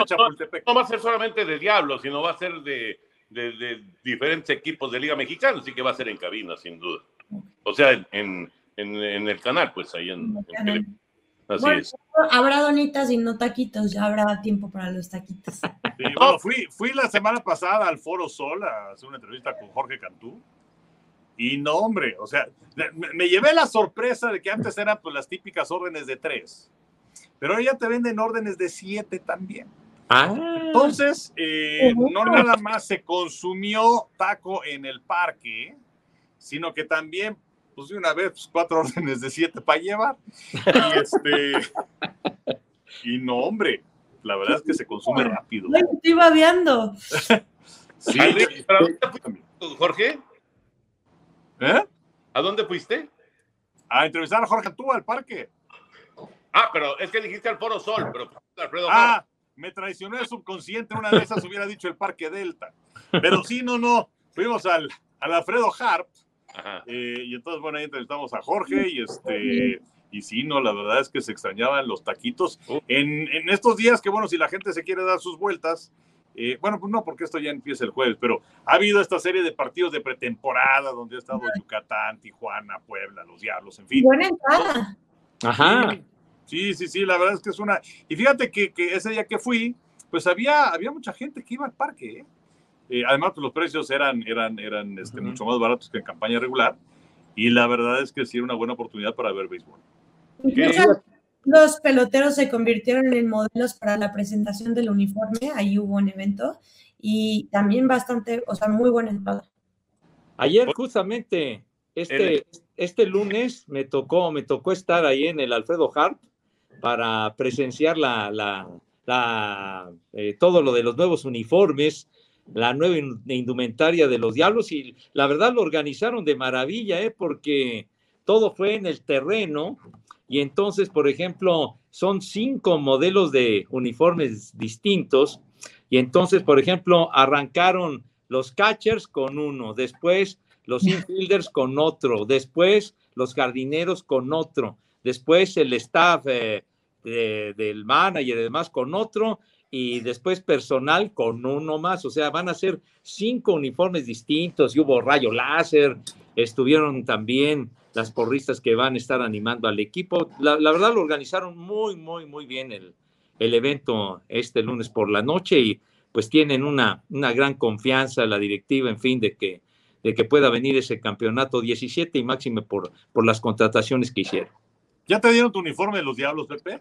va a ser solamente de Diablos, sino va a ser de, de, de, diferentes equipos de Liga Mexicana, así que va a ser en cabina, sin duda. O sea, en, en, el canal, pues ahí en, Así es. Habrá donitas y no taquitos, ya habrá tiempo para los taquitos. [laughs] fui, fui la semana pasada al Foro Sol a hacer una entrevista con Jorge Cantú. Y no, hombre, o sea, me, llevé la sorpresa de que antes eran pues las típicas órdenes de tres, pero ahora ya te venden órdenes de siete también. Ah. Entonces, eh, no nada más se consumió taco en el parque, sino que también pues de una vez, pues, cuatro [laughs] órdenes de siete para llevar. Y este. y no, hombre, la verdad es que se consume rápido. estoy babeando. [laughs] sí, Jorge? ¿Eh? ¿A dónde fuiste? A entrevistar a Jorge tú al parque. Ah, pero es que dijiste al Foro Sol, pero Alfredo. Ah, me traicionó el subconsciente, una de esas hubiera dicho el Parque Delta. Pero sí, no, no. Fuimos al, al Alfredo Harp eh, y entonces, bueno, ahí entrevistamos a Jorge y este. Y sí, no, la verdad es que se extrañaban los taquitos. En, en estos días que, bueno, si la gente se quiere dar sus vueltas, eh, bueno, pues no, porque esto ya empieza el jueves, pero ha habido esta serie de partidos de pretemporada donde ha estado Yucatán, Tijuana, Puebla, los Diablos, en fin. Buena entrada. Ajá. Sí, sí, sí, la verdad es que es una. Y fíjate que, que ese día que fui, pues había, había mucha gente que iba al parque, ¿eh? Eh, además, pues, los precios eran, eran, eran este, mucho más baratos que en campaña regular. Y la verdad es que sí era una buena oportunidad para ver béisbol. Los peloteros se convirtieron en modelos para la presentación del uniforme. Ahí hubo un evento y también bastante, o sea, muy buena entrada. Ayer justamente, este, este lunes me tocó, me tocó estar ahí en el Alfredo Harp para presenciar la, la, la eh, todo lo de los nuevos uniformes la nueva indumentaria de los Diablos y la verdad lo organizaron de maravilla, ¿eh? porque todo fue en el terreno y entonces, por ejemplo, son cinco modelos de uniformes distintos y entonces, por ejemplo, arrancaron los catchers con uno, después los [laughs] infielders con otro, después los jardineros con otro, después el staff eh, del manager y demás con otro y después personal con uno más. O sea, van a ser cinco uniformes distintos y hubo rayo láser, estuvieron también las porristas que van a estar animando al equipo. La, verdad lo organizaron muy, muy, muy bien el, el evento este lunes por la noche y pues tienen una, una gran confianza la directiva, en fin, de que, de que pueda venir ese campeonato 17 y máximo por, por las contrataciones que hicieron. ¿Ya te dieron tu uniforme de los Diablos, Pepe?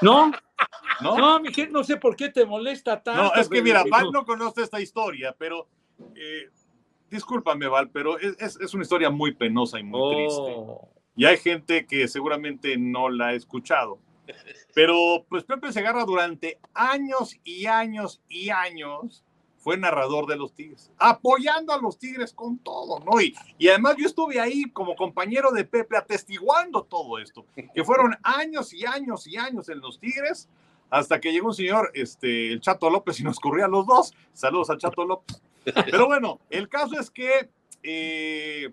No, no, no, no sé por qué te molesta tanto. No, es que mira, Val no conoce esta historia, pero eh, discúlpame, Val, pero es, una historia muy penosa y muy triste. Oh. Y hay gente que seguramente no la ha escuchado. Pero pues Pepe Segarra durante años y años y años fue narrador de los Tigres, apoyando a los Tigres con todo, ¿no? Y, y además yo estuve ahí como compañero de Pepe atestiguando todo esto, que fueron [laughs] años y años y años en los Tigres, hasta que llegó un señor, este, el Chato López, y nos corría a los dos. Saludos al Chato López. Pero bueno, el caso es que eh,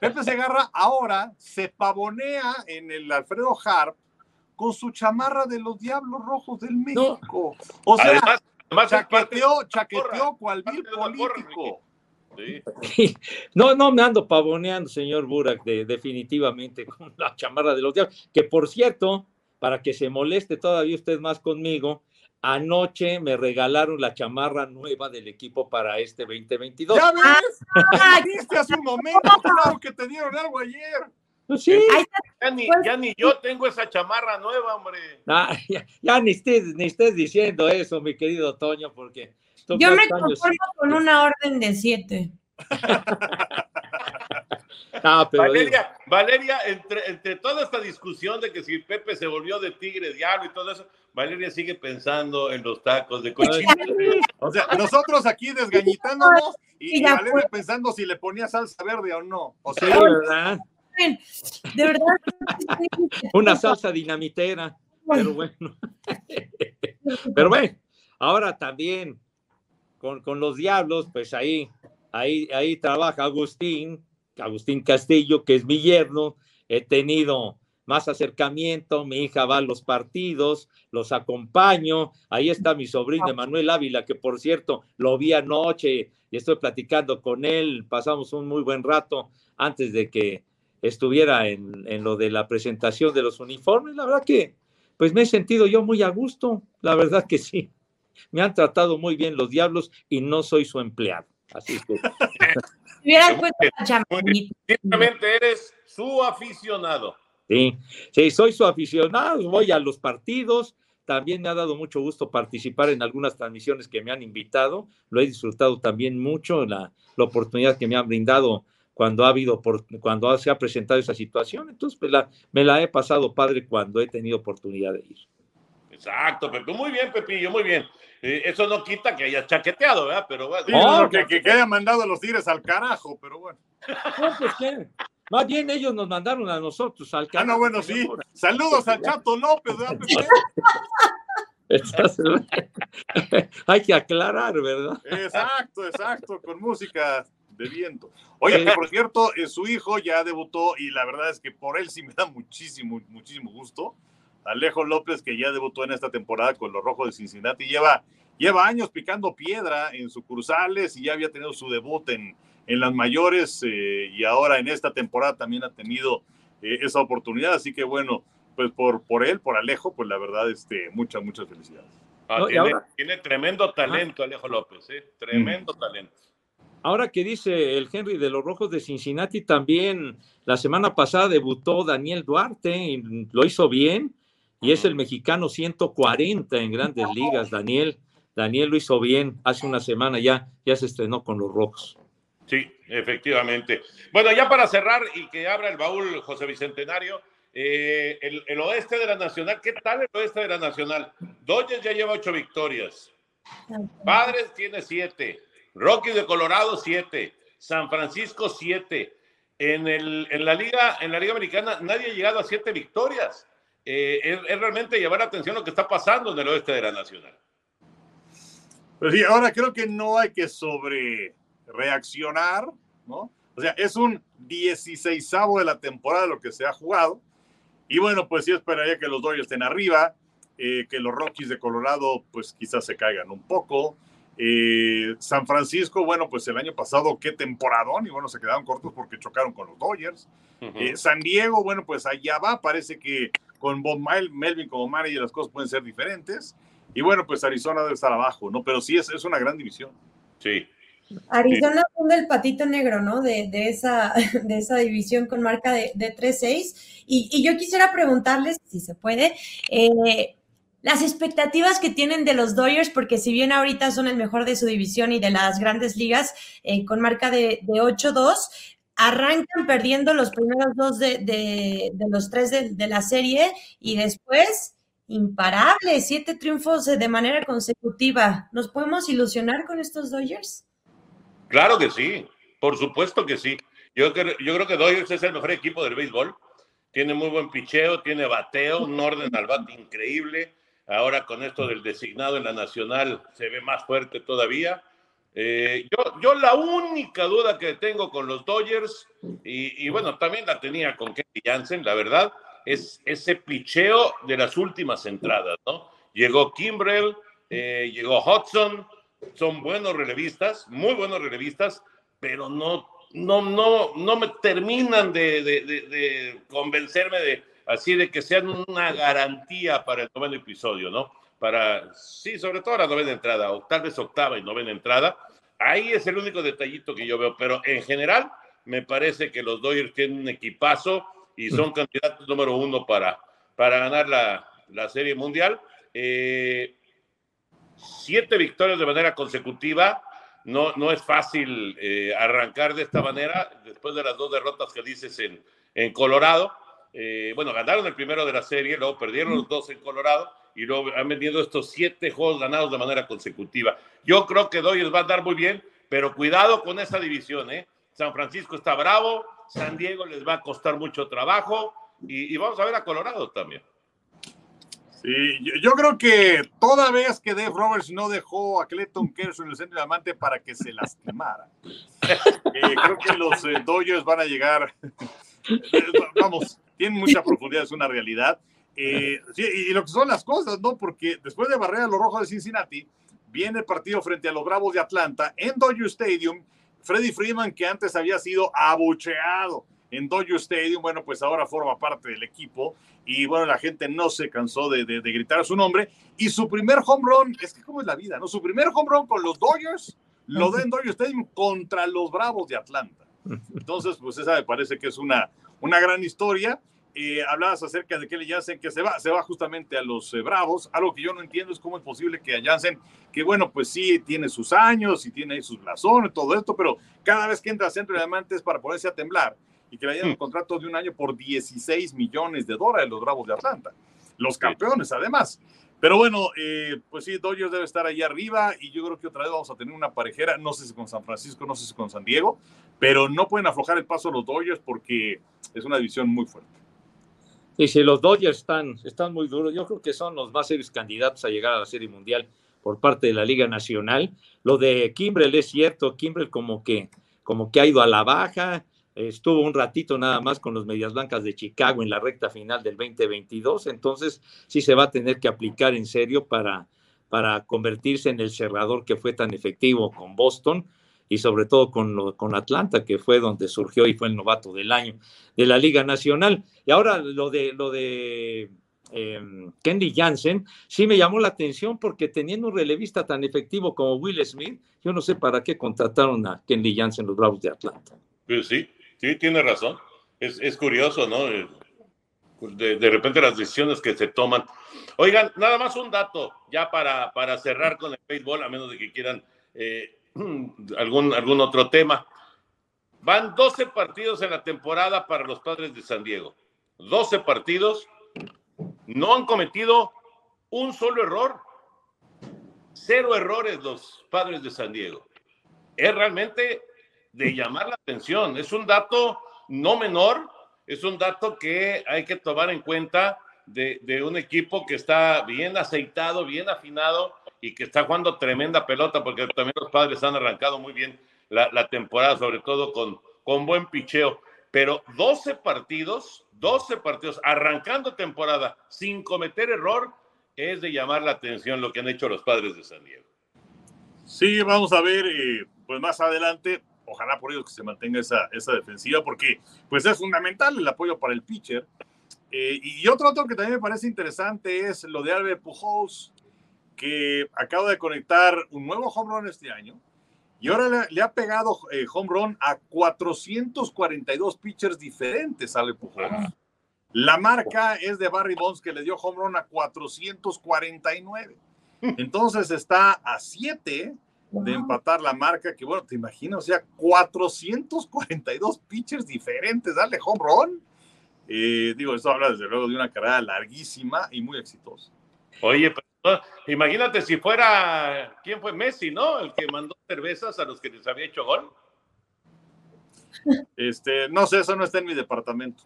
Pepe Segarra ahora se pavonea en el Alfredo Harp con su chamarra de los Diablos Rojos del México. O sea, chaqueteó, chaqueteó cual vil político. No, no me ando pavoneando, señor Burak, definitivamente [laughs] con la chamarra de los diablos. Que por cierto, para que se moleste todavía usted más conmigo, anoche me regalaron la chamarra nueva del equipo para este 2022. ¿Ya ves? ¿Ya viste hace un momento? Claro que te dieron algo ayer. Pues sí. Ya ni, yo tengo esa chamarra nueva, hombre. Ah, [laughs] ya, ni, estés, ni estés diciendo eso, mi querido Toño, porque... Yo me conformo con una orden de siete. [laughs] Valeria, Valeria entre, entre, toda esta discusión de que si Pepe se volvió de tigre, diablo y todo eso, Valeria sigue pensando en los tacos de cochino. O sea, nosotros aquí desgañitándonos y, Valeria pensando si le ponía salsa verde o no. O sea, ¿verdad? De verdad. [laughs] Una salsa dinamitera. Pero bueno. Pero bueno, ahora también con, con los diablos, pues ahí, ahí, ahí trabaja Agustín, Agustín Castillo, que es mi yerno. He tenido más acercamiento, mi hija va a los partidos, los acompaño. Ahí está mi sobrino Manuel Ávila, que por cierto lo vi anoche y estoy platicando con él. Pasamos un muy buen rato antes de que estuviera en, en, lo de la presentación de los uniformes. La verdad que, pues me he sentido yo muy a gusto, la verdad que sí. Me han tratado muy bien los diablos y no soy su empleado. Así que. [laughs] Simplemente eres su aficionado. Sí, sí, soy su aficionado, voy a los partidos. También me ha dado mucho gusto participar en algunas transmisiones que me han invitado. Lo he disfrutado también mucho, la, la oportunidad que me han brindado cuando ha habido, por, cuando se ha presentado esa situación. Entonces, pues la, me la he pasado padre cuando he tenido oportunidad de ir. Exacto, Pepe. Muy bien, Pepillo, muy bien. Eh, eso no quita que haya chaqueteado, ¿verdad? Pero bueno. no, que, que, haya mandado a los tigres al carajo, pero bueno. No, pues qué. Más bien ellos nos mandaron a nosotros al carajo. Ah, no, bueno, sí. Saludos al Chato López, ¿verdad, [laughs] [laughs] Hay que aclarar, ¿verdad? Exacto, exacto, con música de viento. Oye, que por cierto, eh, su hijo ya debutó y la verdad es que por él sí me da muchísimo, muchísimo gusto. Alejo López, que ya debutó en esta temporada con los Rojos de Cincinnati, lleva, lleva años picando piedra en sucursales y ya había tenido su debut en, en las mayores eh, y ahora en esta temporada también ha tenido eh, esa oportunidad. Así que bueno, pues por, por él, por Alejo, pues la verdad, este, muchas, muchas felicidades. Ah, tiene, tremendo talento Alejo López, ¿eh? tremendo talento. Ahora que dice el Henry de los Rojos de Cincinnati, también la semana pasada debutó Daniel Duarte y lo hizo bien y es el mexicano 140 en grandes ligas, Daniel. Daniel lo hizo bien hace una semana ya, ya se estrenó con los Rojos. Sí, efectivamente. Bueno, ya para cerrar y que abra el baúl José Bicentenario, eh, el, oeste de la Nacional, ¿qué tal el oeste de la Nacional? Dodgers ya lleva ocho victorias. Padres tiene siete. Rocky de Colorado, siete. San Francisco, siete. En, el, en, la liga, en la Liga Americana nadie ha llegado a siete victorias. Eh, es, realmente llevar atención a lo que está pasando en el oeste de la Nacional. Pues sí, ahora creo que no hay que sobre reaccionar, ¿no? O sea, es un 16 de la temporada lo que se ha jugado. Y bueno, pues sí esperaría que los Dodgers estén arriba. eh, que los Rockies de Colorado pues quizás se caigan un poco. Eh, San Francisco, bueno, pues el año pasado qué temporadón y bueno, se quedaron cortos porque chocaron con los Dodgers. Eh, San Diego, bueno, pues allá va, parece que con Bob Melvin como manager las cosas pueden ser diferentes. Y bueno, pues Arizona debe estar abajo, ¿no? Pero sí es, es una gran división. Sí. Arizona funde el patito negro, ¿no? De, de, esa, [laughs] de esa división con marca de, de 3-6. Y, y, yo quisiera preguntarles, si se puede, eh, las expectativas que tienen de los Dodgers, porque si bien ahorita son el mejor de su división y de las grandes ligas, eh, con marca de, de 8-2, arrancan perdiendo los primeros dos de, de, los tres de, la serie y después imparables, siete triunfos de manera consecutiva. ¿Nos podemos ilusionar con estos Dodgers? Claro que sí, por supuesto que sí. Yo, yo creo que Dodgers es el mejor equipo del béisbol. Tiene muy buen picheo, tiene bateo, un orden al bate increíble Ahora con esto del designado en la nacional se ve más fuerte todavía. Eh, yo, yo la única duda que tengo con los Dodgers, y, bueno, también la tenía con Kenny Jansen, la verdad, es ese picheo de las últimas entradas, ¿no? Llegó Kimbrell, eh, llegó Hudson, son buenos relevistas, muy buenos relevistas, pero no, no, no, no me terminan de, de, de convencerme de, así de que sean una garantía para el noveno episodio, ¿no? Para, sí, sobre todo la novena entrada, o tal vez octava y novena entrada. Ahí es el único detallito que yo veo, pero en general me parece que los Dodgers tienen un equipazo y son mm. candidatos número uno para, para ganar la, la Serie Mundial. Eh, siete victorias de manera consecutiva. No, no es fácil eh, arrancar de esta manera después de las dos derrotas que dices en, en Colorado. Eh, bueno, ganaron el primero de la serie, luego perdieron los dos en Colorado y luego han vendido estos siete juegos ganados de manera consecutiva. Yo creo que Dodgers va a andar muy bien, pero cuidado con esa división, ¿eh? San Francisco está bravo, San Diego les va a costar mucho trabajo y, vamos a ver a Colorado también. Sí, yo, creo que toda vez que Dave Roberts no dejó a Clayton Kershaw en el centro de diamante para que se lastimara, [laughs] eh, creo que los eh, Dodgers van a llegar, [laughs] vamos, tiene mucha profundidad, es una realidad. Eh, sí, y lo que son las cosas, ¿no? Porque después de barrer a los rojos de Cincinnati, viene el partido frente a los Bravos de Atlanta en Dodger Stadium. Freddy Freeman, que antes había sido abucheado en Dodger Stadium, bueno, pues ahora forma parte del equipo. Y bueno, la gente no se cansó de, de, de gritar su nombre. Y su primer home run, es que cómo es la vida, ¿no? Su primer home run con los Dodgers lo da en Dodger Stadium contra los Bravos de Atlanta. [laughs] Entonces, pues esa me parece que es una, una gran historia. Eh, hablabas acerca de Kelly Jansen que se va, se va justamente a los eh, Bravos. Algo que yo no entiendo es cómo es posible que a Jansen, que bueno, pues sí, tiene sus años y tiene ahí sus blasones, y todo esto, pero cada vez que entra al centro de diamantes para ponerse a temblar y que le hayan un hmm. contrato de un año por 16 millones de dólares los Bravos de Atlanta. Los campeones, además. Pero bueno, eh, pues sí, Dodgers debe estar ahí arriba y yo creo que otra vez vamos a tener una parejera, no sé si con San Francisco, no sé si con San Diego, pero no pueden aflojar el paso los Dodgers porque es una división muy fuerte. Sí, sí, los Dodgers están, están muy duros. Yo creo que son los más serios candidatos a llegar a la Serie Mundial por parte de la Liga Nacional. Lo de Kimbrel es cierto, Kimbrel como que, como que ha ido a la baja, estuvo un ratito nada más con los Medias Blancas de Chicago en la recta final del 2022, entonces sí se va a tener que aplicar en serio para, para convertirse en el cerrador que fue tan efectivo con Boston y sobre todo con, con Atlanta, que fue donde surgió y fue el novato del año de la Liga Nacional. Y ahora lo de, lo de eh, Kendy Jansen, sí me llamó la atención porque teniendo un relevista tan efectivo como Will Smith, yo no sé para qué contrataron a Kendy Jansen los Bravos de Atlanta. Pues sí, sí, tiene razón. Es, es curioso, ¿no? Eh, de, de, repente las decisiones que se toman. Oigan, nada más un dato, ya para, para cerrar con el béisbol, a menos de que quieran eh, [clears throat] algún, algún otro tema. Van 12 partidos en la temporada para los padres de San Diego. 12 partidos. No han cometido un solo error. Cero errores los padres de San Diego. Es realmente de llamar la atención. Es un dato no menor. Es un dato que hay que tomar en cuenta de, de un equipo que está bien aceitado, bien afinado y que está jugando tremenda pelota, porque también los padres han arrancado muy bien la, temporada, sobre todo con, con buen picheo. Pero 12 partidos, 12 partidos arrancando temporada sin cometer error, es de llamar la atención lo que han hecho los padres de San Diego. Sí, vamos a ver, eh, pues más adelante, ojalá por ello que se mantenga esa, esa defensiva, porque pues es fundamental el apoyo para el pitcher. Eh, y otro otro que también me parece interesante es lo de Albert Pujols, que acaba de conectar un nuevo home run este año. Y ahora le, ha pegado eh, home run a 442 pitchers diferentes, Albert Pujols. La marca es de Barry Bonds, que le dio home run a 449. [laughs] Entonces está a 7 de empatar la marca, que bueno, te imaginas, o sea, 442 pitchers diferentes, darle home run. Eh, digo, esto habla desde luego de una carrera larguísima y muy exitosa. Oye, pero, imagínate si fuera, ¿quién fue Messi, no? El que mandó cervezas a los que les había hecho gol. Este, no sé, eso no está en mi departamento.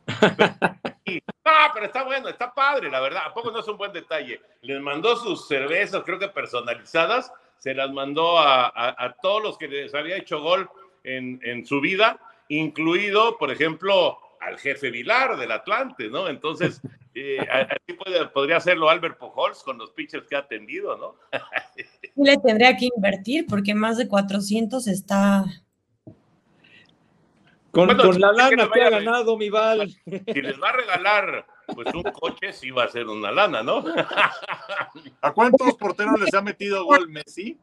No, pero está bueno, está padre, la verdad. ¿A poco no es un buen detalle? Les mandó sus cervezas, creo que personalizadas, se las mandó a, todos los que les había hecho gol en, en, su vida, incluido, por ejemplo, al jefe Vilar del Atlante, ¿no? Entonces, [laughs] eh, así podría hacerlo Albert Pujols con los pitchers que ha atendido, ¿no? Le tendría que invertir porque más de 400 está con, la lana que, ha ganado, mi Val. Si les va a regalar pues un coche, sí va a ser una lana, ¿no? [laughs] ¿A cuántos porteros les ha metido gol Messi?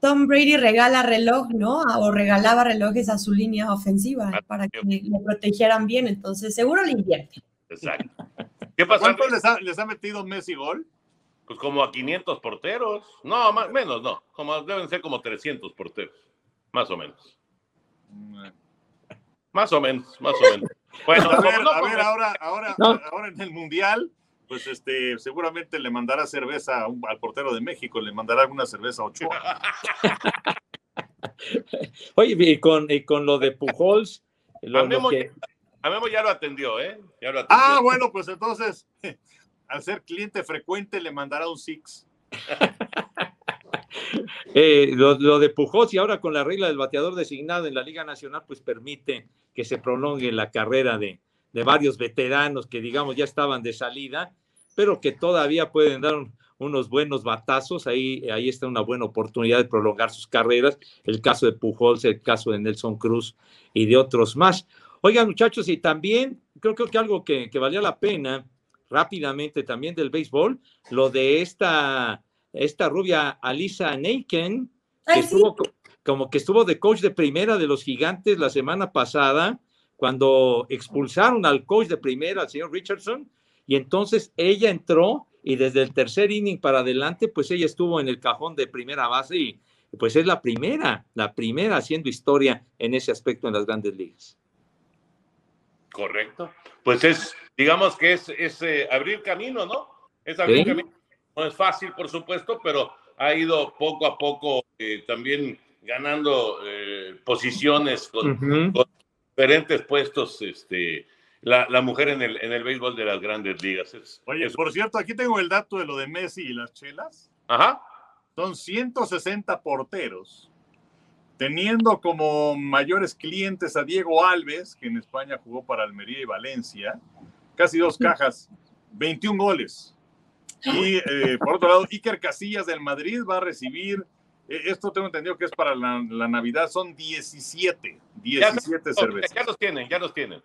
Tom Brady regala reloj, ¿no? O regalaba relojes a su línea ofensiva ah, para que le protegieran bien, entonces seguro le invierte. Exacto. ¿Qué pasa? ¿Cuántos les ha, les ha metido Messi gol? Pues como a 500 porteros. No, más, menos, no. Como, deben ser como 300 porteros. Más o menos. Más o menos, más o menos. Bueno, a ver, a ver ahora, ahora, ahora en el Mundial, pues este, seguramente le mandará cerveza al portero de México, le mandará alguna cerveza a Ochoa. [laughs] Oye, y con, y con lo de Pujols, lo, a, Memo, ya lo atendió, ¿eh? Ya lo atendió. Ah, bueno, pues entonces, [laughs] al ser cliente frecuente, le mandará un Six. [laughs] [laughs] Eh, lo, de Pujols y ahora con la regla del bateador designado en la Liga Nacional, pues permite que se prolongue la carrera de, varios veteranos que digamos ya estaban de salida, pero que todavía pueden dar unos buenos batazos. Ahí, ahí está una buena oportunidad de prolongar sus carreras. El caso de Pujols, el caso de Nelson Cruz y de otros más. Oigan, muchachos, y también creo, creo que algo que, que valía la pena rápidamente también del béisbol, lo de esta esta rubia Alisa Neiken, que estuvo como que estuvo de coach de primera de los gigantes la semana pasada, cuando expulsaron al coach de primera, al señor Richardson, y entonces ella entró y desde el tercer inning para adelante, pues ella estuvo en el cajón de primera base y pues es la primera, la primera haciendo historia en ese aspecto en las grandes ligas. Correcto. Pues es, digamos que es, es eh, abrir camino, ¿no? Es abrir camino no es fácil, por supuesto, pero ha ido poco a poco eh, también ganando eh, posiciones con, diferentes puestos este, la, mujer en el, en el béisbol de las grandes ligas. Oye, por cierto, aquí tengo el dato de lo de Messi y las chelas. Ajá. Son 160 porteros, teniendo como mayores clientes a Diego Alves, que en España jugó para Almería y Valencia, casi dos cajas, 21 goles. Y eh, por otro lado, Iker Casillas del Madrid va a recibir, eh, esto tengo entendido que es para la, Navidad, son 17, 17 cervezas. Ya los tienen, ya los tienen.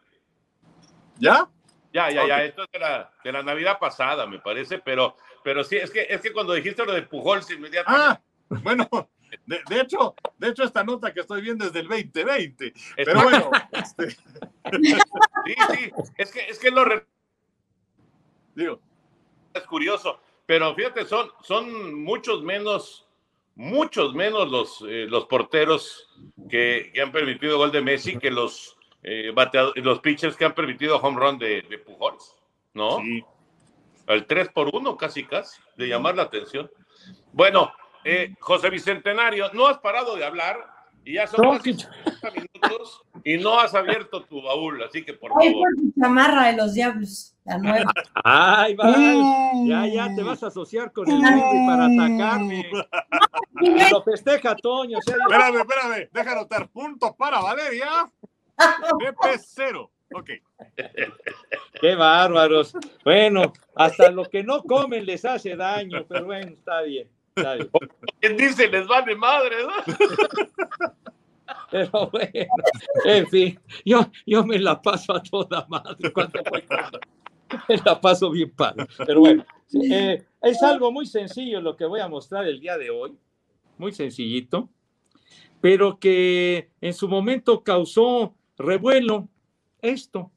¿Ya? Ya, ya, ya, esto es de la, de la, Navidad pasada, me parece, pero, pero sí, es que, es que cuando dijiste lo de Pujols inmediatamente. Ah, bueno, de, hecho, de hecho, esta nota que estoy viendo es del 2020. Pero bueno. Este... [laughs] Sí, sí, es que, es que lo. Digo es curioso, pero fíjate, son, son muchos menos, muchos menos los, eh, los porteros que, han permitido gol de Messi que los, eh, los pitchers que han permitido home run de, de Pujols, ¿no? Sí. Al 3 por 1, casi, casi, de llamar la atención. Bueno, eh, José Bicentenario, no has parado de hablar y ya son casi 50 minutos y no has abierto tu baúl, así que por favor. por chamarra de los diablos, la nueva. Ay, va, ya, ya te vas a asociar con el Henry para atacarme. [laughs] Lo festeja Toño. Espérame, espérame, deja anotar punto para Valeria. [laughs] Pepe cero. Ok. Qué bárbaros. Bueno, hasta lo que no comen les hace daño, pero bueno, está bien. Está bien. ¿Quién dice les vale madre, ¿no? [laughs] Pero bueno, en fin, yo, yo me la paso a toda madre cuando voy Me la paso bien padre. Pero bueno, eh, es algo muy sencillo lo que voy a mostrar el día de hoy, muy sencillito, pero que en su momento causó revuelo esto.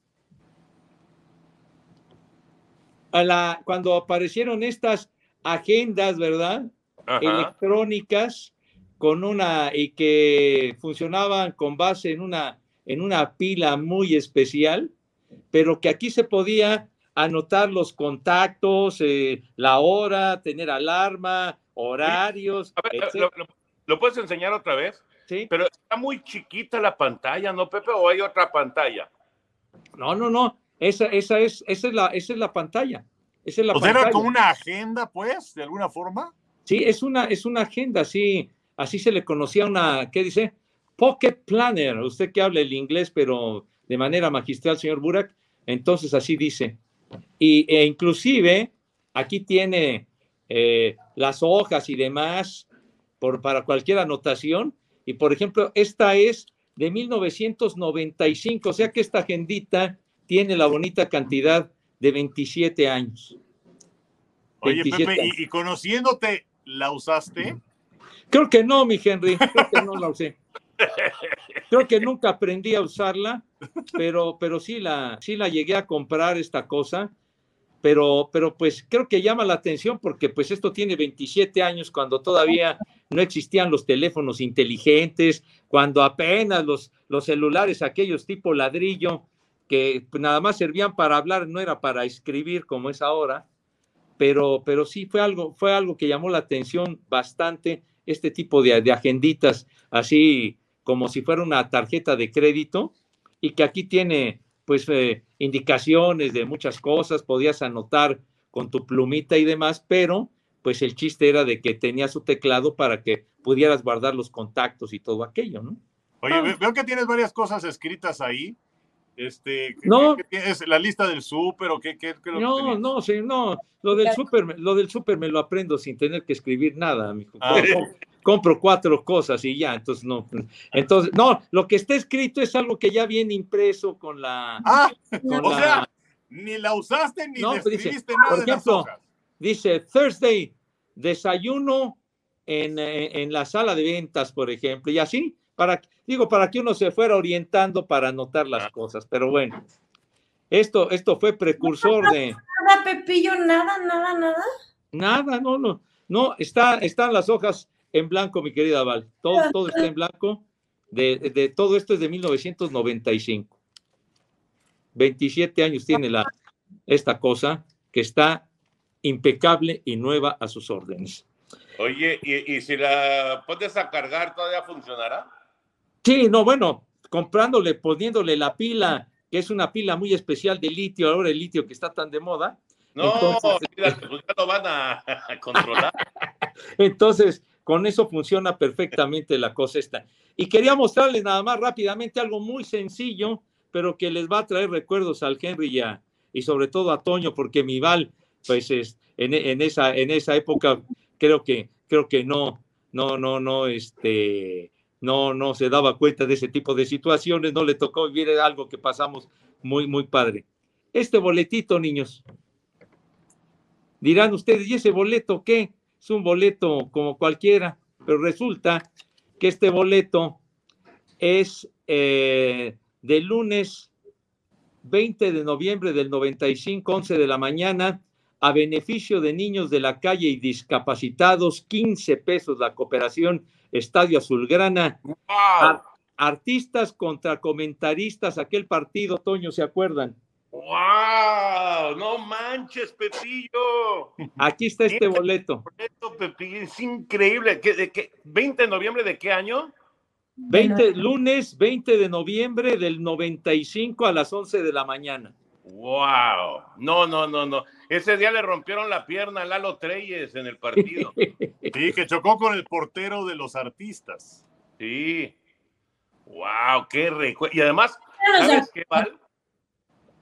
A la, cuando aparecieron estas agendas, ¿verdad? Ajá. electrónicas con una y que funcionaban con base en una en una pila muy especial, pero que aquí se podía anotar los contactos, eh, la hora, tener alarma, horarios, A ver, lo, etcétera, lo- lo puedes enseñar otra vez? ¿sí? Pero está muy chiquita la pantalla, ¿no, Pepe? ¿O hay otra pantalla? No, no, no, esa, esa es esa es la esa es la pantalla. Esa es la O sea, era pantalla. como una agenda, pues, de alguna forma. Sí, es una, es una agenda, sí, así se le conocía una, ¿qué dice? Pocket Planner, usted que habla el inglés, pero de manera magistral, señor Burak, entonces así dice. Y, e inclusive, aquí tiene eh, las hojas y demás por, para cualquier anotación, y por ejemplo, esta es de 1995, o sea que esta agendita tiene la bonita cantidad de 27 años. Oye, 27 Pepe, años. y, y conociéndote, ¿la usaste? Creo que no, mi Henry, creo que no la usé. Creo que nunca aprendí a usarla, pero, pero sí, la, sí la llegué a comprar esta cosa, pero, pero pues creo que llama la atención porque pues esto tiene 27 años cuando todavía no existían los teléfonos inteligentes, cuando apenas los, los celulares, aquellos tipo ladrillo, que nada más servían para hablar, no era para escribir como es ahora, pero, pero sí fue algo, fue algo que llamó la atención bastante, este tipo de, de agenditas, así como si fuera una tarjeta de crédito, y que aquí tiene pues eh, indicaciones de muchas cosas, podías anotar con tu plumita y demás, pero pues el chiste era de que tenía su teclado para que pudieras guardar los contactos y todo aquello, ¿no? Oye, Ah. ve- veo que tienes varias cosas escritas ahí. Este, ¿qué- No. qué- qué tienes? ¿La lista del súper o qué? qué, qué es lo No, no, sí, no, lo del súper, me- lo del súper me lo aprendo sin tener que escribir nada, mijo. Ah. Compro, compro cuatro cosas y ya, entonces no, entonces, no, lo que está escrito es algo que ya viene impreso con la, Ah, con o la- sea, ni la usaste ni No, le dice, escribiste nada por las ejemplo, hojas. dice Thursday, desayuno en, eh, en la sala de ventas, por ejemplo, y así, para, digo, para que uno se fuera orientando para anotar las cosas, pero bueno, esto, esto fue precursor de... Nada, Pepillo, nada, nada, nada. Nada, no, no, no, está, están las hojas en blanco, mi querida Val. Todo, todo está en blanco. De, de todo esto es de 1995. 27 años tiene la, esta cosa que está impecable y nueva a sus órdenes. Oye, ¿y, y si la pones a cargar, todavía funcionará? Sí, no, bueno, comprándole, poniéndole la pila, que es una pila muy especial de litio, ahora el litio que está tan de moda. No, Entonces- olvídate, pues ya lo van a, a [laughs] controlar. [laughs] Entonces, con eso funciona perfectamente la cosa esta. Y quería mostrarles nada más rápidamente algo muy sencillo, pero que les va a traer recuerdos al Henry y, a- y sobre todo a Toño, porque mi Val, pues es, en, en esa, en esa época creo que, creo que no, no, no, no, este, no, no se daba cuenta de ese tipo de situaciones, no le tocó vivir algo que pasamos muy, muy padre. Este boletito, niños. Dirán ustedes, ¿y ese boleto qué? Es un boleto como cualquiera, pero resulta que este boleto es eh, del lunes 20 de noviembre del 95, 11 de la mañana, a beneficio de niños de la calle y discapacitados, 15 pesos la cooperación Estadio Azulgrana. ¡Wow! Ar- artistas contra comentaristas, aquel partido, Toño, ¿se acuerdan? ¡Wow! ¡No manches, Pepillo! Aquí está este boleto. Esto, Pepillo, es increíble. ¿Qué, de qué? ¿20 de noviembre de qué año? 20, lunes 20 de noviembre del 95 a las 11 de la mañana. ¡Wow! No, no, no, no. Ese día le rompieron la pierna a Lalo Treyes en el partido. [laughs] Sí, que chocó con el portero de los artistas. Sí. ¡Wow! ¡Qué recuerdo! Y además, ¿sabes qué, Val?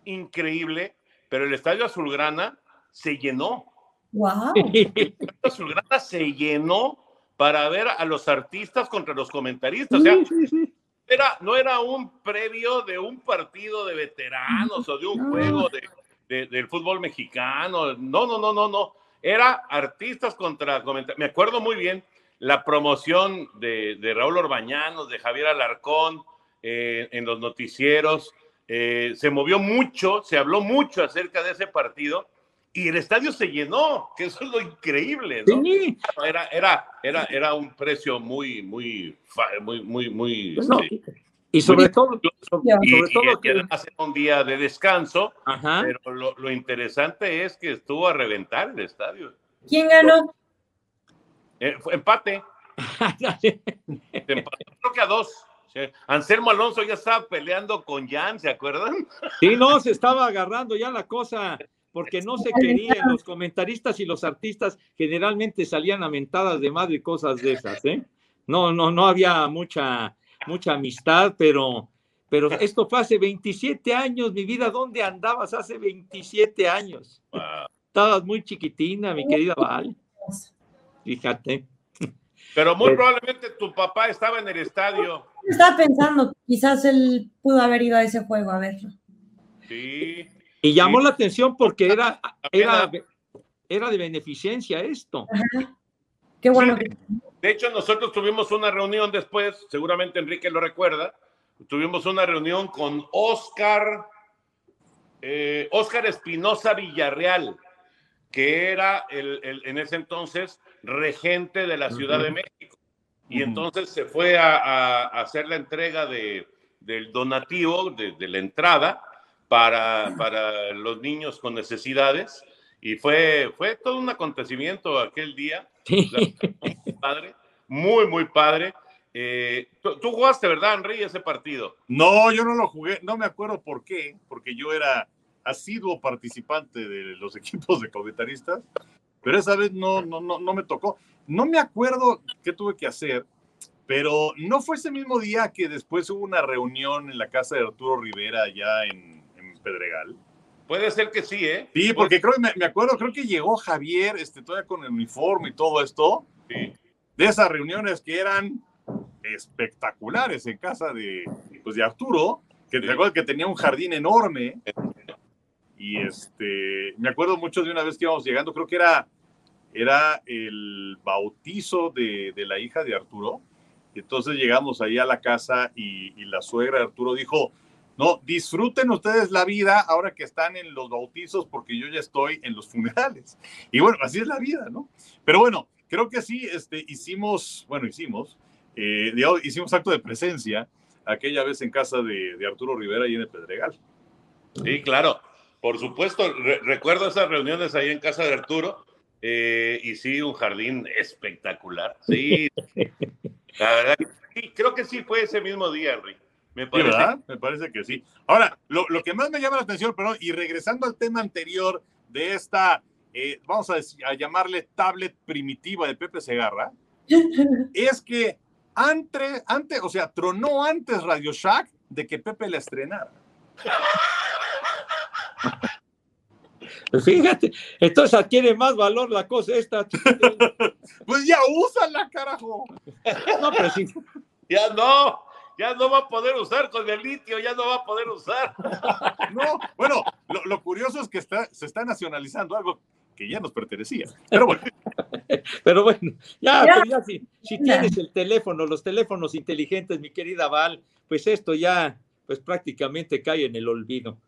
Increíble, pero el Estadio Azulgrana se llenó. Wow. Azulgrana se llenó para ver a los artistas contra los comentaristas. O sea, era, no era un previo de un partido de veteranos o de un juego de, del fútbol mexicano. No, no, no, no, no. Era artistas contra comentaristas. Me acuerdo muy bien la promoción de, de Raúl Orbañanos, de Javier Alarcón eh, en los noticieros. Eh, se movió mucho, se habló mucho acerca de ese partido y el estadio se llenó, que eso es lo increíble, ¿no? Era, era, era, era un precio muy, muy, muy, muy, muy. Este, y sobre todo, sobre, todo que además era un día de descanso, pero lo, lo, interesante es que estuvo a reventar el estadio. ¿Quién ganó? Eh, fue empate. empate. [laughs] Creo que a dos. Anselmo Alonso ya estaba peleando con Jan, ¿se acuerdan? Sí, no, se estaba agarrando ya la cosa porque no se querían. Los comentaristas y los artistas generalmente salían amentadas de madre y cosas de esas, ¿eh? No, no, no había mucha, mucha amistad, pero, pero esto fue hace 27 años, mi vida, ¿dónde andabas hace 27 años? Estabas muy chiquitina, mi querida Val. Fíjate. Pero muy probablemente tu papá estaba en el estadio. Estaba pensando, quizás él pudo haber ido a ese juego a verlo. Sí. Y llamó la atención porque era, era, era. de beneficencia esto. Qué bueno. de hecho, nosotros tuvimos una reunión después, seguramente Enrique lo recuerda, tuvimos una reunión con Oscar, eh, Oscar Espinosa Villarreal, que era el, en ese entonces regente de la Ciudad de México. Y entonces se fue a, hacer la entrega de, del donativo, de, de la entrada, para, para los niños con necesidades. Y fue, fue todo un acontecimiento aquel día. Muy padre, muy, muy padre. Eh, ¿tú, jugaste, ¿verdad, Henry, ese partido? No, yo no lo jugué, no me acuerdo por qué, porque yo era asiduo participante de los [laughs] equipos de comentaristas, pero esa vez no, no, no, no me tocó. No me acuerdo qué tuve que hacer, pero no fue ese mismo día que después hubo una reunión en la casa de Arturo Rivera allá en, Pedregal. Puede ser que sí, ¿eh? Sí, porque creo, me, me, acuerdo, creo que llegó Javier, este, todavía con el uniforme y todo esto. Sí. De esas reuniones que eran espectaculares en casa de, pues, de Arturo, que te acuerdas que tenía un jardín enorme. Y este, me acuerdo mucho de una vez que íbamos llegando, creo que era, era el bautizo de, de la hija de Arturo. Entonces llegamos ahí a la casa y, y la suegra de Arturo dijo, no, disfruten ustedes la vida ahora que están en los bautizos porque yo ya estoy en los funerales. Y bueno, así es la vida, ¿no? Pero bueno, creo que sí, este, hicimos, bueno, hicimos, eh, hicimos acto de presencia aquella vez en casa de, Arturo Rivera y en el Pedregal. Sí, claro, por supuesto, recuerdo esas reuniones ahí en casa de Arturo eh, y sí, un jardín espectacular. Sí, [laughs] la verdad, sí, creo que sí fue ese mismo día, Enrique. Me parece, Me parece que sí. Ahora, lo, lo, que más me llama la atención, perdón, y regresando al tema anterior de esta, eh, vamos a, a, llamarle tablet primitiva de Pepe Segarra, [laughs] es que antes, antes, o sea, tronó antes Radio Shack de que Pepe la estrenara. Pues fíjate, entonces adquiere más valor la cosa esta. [laughs] pues ya úsala, carajo. No, pero sí. Ya no ya no va a poder usar con el litio, ya no va a poder usar. [laughs] No, bueno, lo, curioso es que está, se está nacionalizando algo que ya nos pertenecía. Pero bueno. [laughs] Pero bueno, ya, si, tienes el teléfono, los teléfonos inteligentes, mi querida Val, pues esto ya, pues prácticamente cae en el olvido.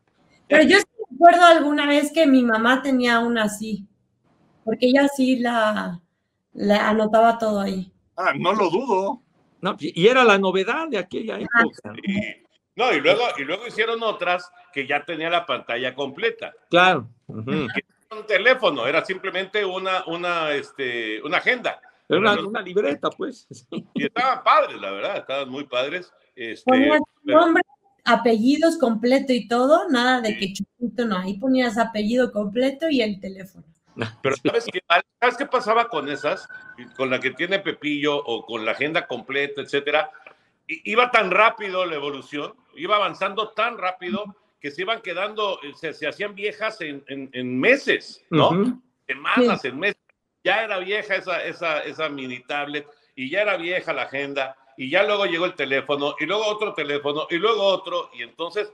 Pero yo recuerdo alguna vez que mi mamá tenía una así, porque ella sí la, la anotaba todo ahí. Ah, no lo dudo. No, y era la novedad de aquella época. No, y luego, y luego hicieron otras que ya tenía la pantalla completa. Claro. Un teléfono, era simplemente una, una, este, una agenda. Era una, una, libreta, pues. [laughs] Y estaban padres, la verdad, estaban muy padres. Este, nombre, apellidos completo y todo, nada de que chupito, no, ahí ponías apellido completo y el teléfono. [laughs] Pero ¿sabes qué, ¿sabes qué pasaba con esas? Con la que tiene Pepillo o con la agenda completa, etcétera. Iba tan rápido la evolución, iba avanzando tan rápido que se iban quedando, se, se hacían viejas en, en, en meses, ¿no? Ujú. Semanas, en meses. Ya era vieja esa, esa, esa mini tablet y ya era vieja la agenda y ya luego llegó el teléfono y luego otro teléfono y luego otro y entonces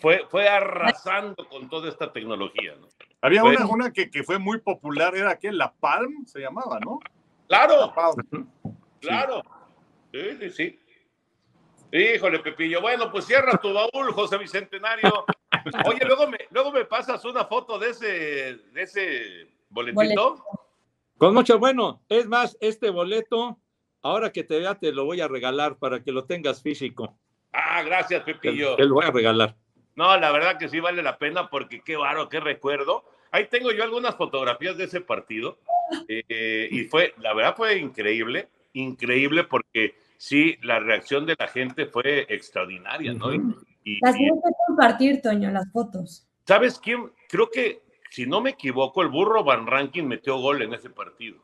fue, fue arrasando con toda esta tecnología, ¿no? Había Bueno. una, una que, que fue muy popular, era que la Palm se llamaba, ¿no? Claro, La Palm. claro. Sí, sí, sí. Híjole, Pepillo. Bueno, pues cierra tu baúl, José Bicentenario. [laughs] Oye, luego me, luego me pasas una foto de ese, de ese boletito. Con mucho, bueno, es más, este boleto, ahora que te vea, te lo voy a regalar para que lo tengas físico. Ah, gracias, Te, Pepillo. te lo voy a regalar. No, la verdad que sí vale la pena porque qué varo, qué recuerdo. Ahí tengo yo algunas fotografías de ese partido eh, y fue, la verdad fue increíble, increíble porque sí, la reacción de la gente fue extraordinaria, ¿no? Y- Ujú. y- Las tienes que compartir, Toño, las fotos. ¿Sabes quién? Creo que, si no me equivoco, el burro Van Rankin metió gol en ese partido.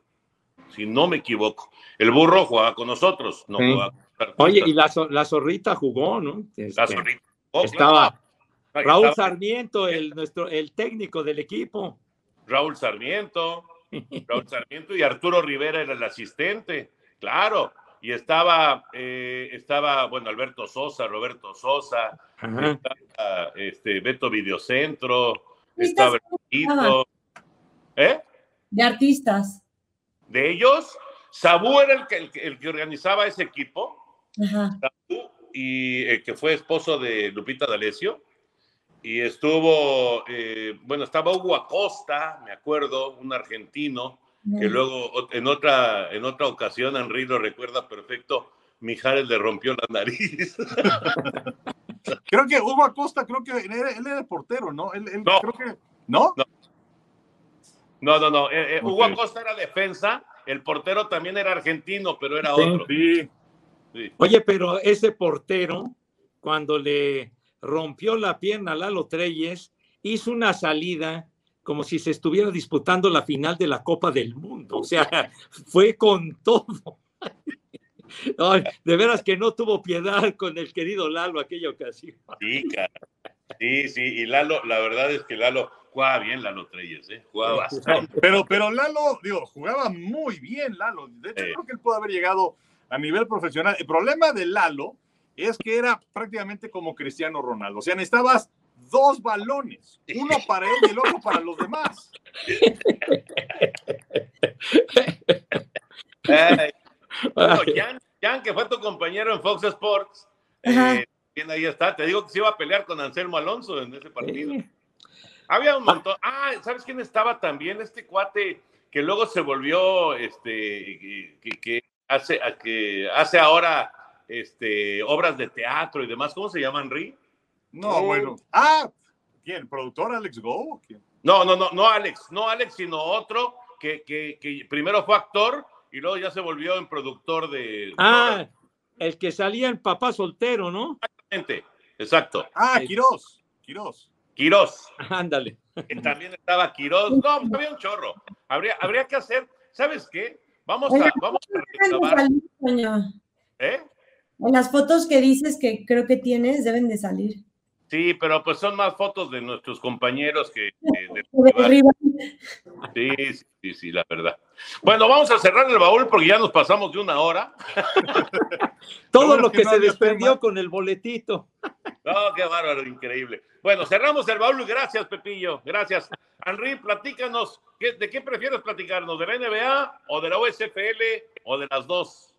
Si no me equivoco. El burro jugaba con nosotros, no Sí. jugaba con Oye, y la, la zorrita jugó, ¿no? Este, La zorrita. Oh, estaba claro. Raúl estaba Sarmiento, el, nuestro, el técnico del equipo. Raúl Sarmiento, Raúl Sarmiento y Arturo Rivera era el asistente, claro. Y estaba, eh, estaba, bueno, Alberto Sosa, Roberto Sosa, estaba, este, Beto Videocentro, estaba ¿cómo Bertito. ¿Eh? De artistas. De ellos, Sabú era el que, el, que- el que organizaba ese equipo, Ajá. Sabú, y el que fue esposo de Lupita D'Alessio. Y estuvo, eh, bueno, estaba Hugo Acosta, me acuerdo, un argentino, que luego en otra, en otra ocasión, Henry lo recuerda perfecto, Mijares le rompió la nariz. [laughs] Creo que Hugo Acosta, creo que él era, él era el portero, ¿no? Él, él- No. creo que. ¿No? No, no, no. eh, eh, Hugo. Acosta era defensa, el portero también era argentino, pero era Sí. otro. Sí. Sí. Oye, pero ese portero, cuando le rompió la pierna a Lalo Treyes, hizo una salida como si se estuviera disputando la final de la Copa del Mundo. O sea, [laughs] fue con todo. [laughs] Ay, de veras que no tuvo piedad con el querido Lalo aquella ocasión. Sí, cara. sí, sí. Y Lalo, la verdad es que Lalo jugaba bien, Lalo Treyes, ¿eh? Jugaba bastante. Pero, pero Lalo, digo, jugaba muy bien Lalo. De hecho, creo que él pudo haber llegado a nivel profesional. El problema de Lalo es que era prácticamente como Cristiano Ronaldo. O sea, necesitabas dos balones, uno para él y el otro para los demás. Ay, bueno, Jan, Jan, que fue tu compañero en Fox Sports, eh, bien ahí está. Te digo que se iba a pelear con Anselmo Alonso en ese partido. sí. Había un montón. Ah, ¿sabes quién estaba también? Este cuate que luego se volvió, este, que, que hace, que hace ahora, este, obras de teatro y demás. ¿Cómo se llaman, Ri? No, bueno. Ah, ¿quién? ¿Productor Alex Go? quién? No, no, no, no Alex, no Alex, sino otro que, que, que primero fue actor y luego ya se volvió en productor de. Ah, el que salía el papá soltero, ¿no? Exactamente, exacto. Ah. Quirós. Quirós. Quirós. Ándale. también estaba Quirós. No, pues había un chorro. Habría, habría que hacer, ¿sabes qué? Vamos a, vamos a. ¿eh? En las fotos que dices que creo que tienes deben de salir. Sí, pero pues son más fotos de nuestros compañeros que, de- De [laughs] arriba. Sí, sí, sí, sí, la verdad. Bueno, vamos a cerrar el baúl porque ya nos pasamos de una hora. [laughs] Todo lo que que no se tema. con el boletito. Oh, qué bárbaro, increíble. Bueno, cerramos el baúl. Gracias, Pepillo. Gracias. Henry, platícanos. ¿qué- ¿De qué prefieres platicarnos? ¿De la NBA o de la USFL o de las dos?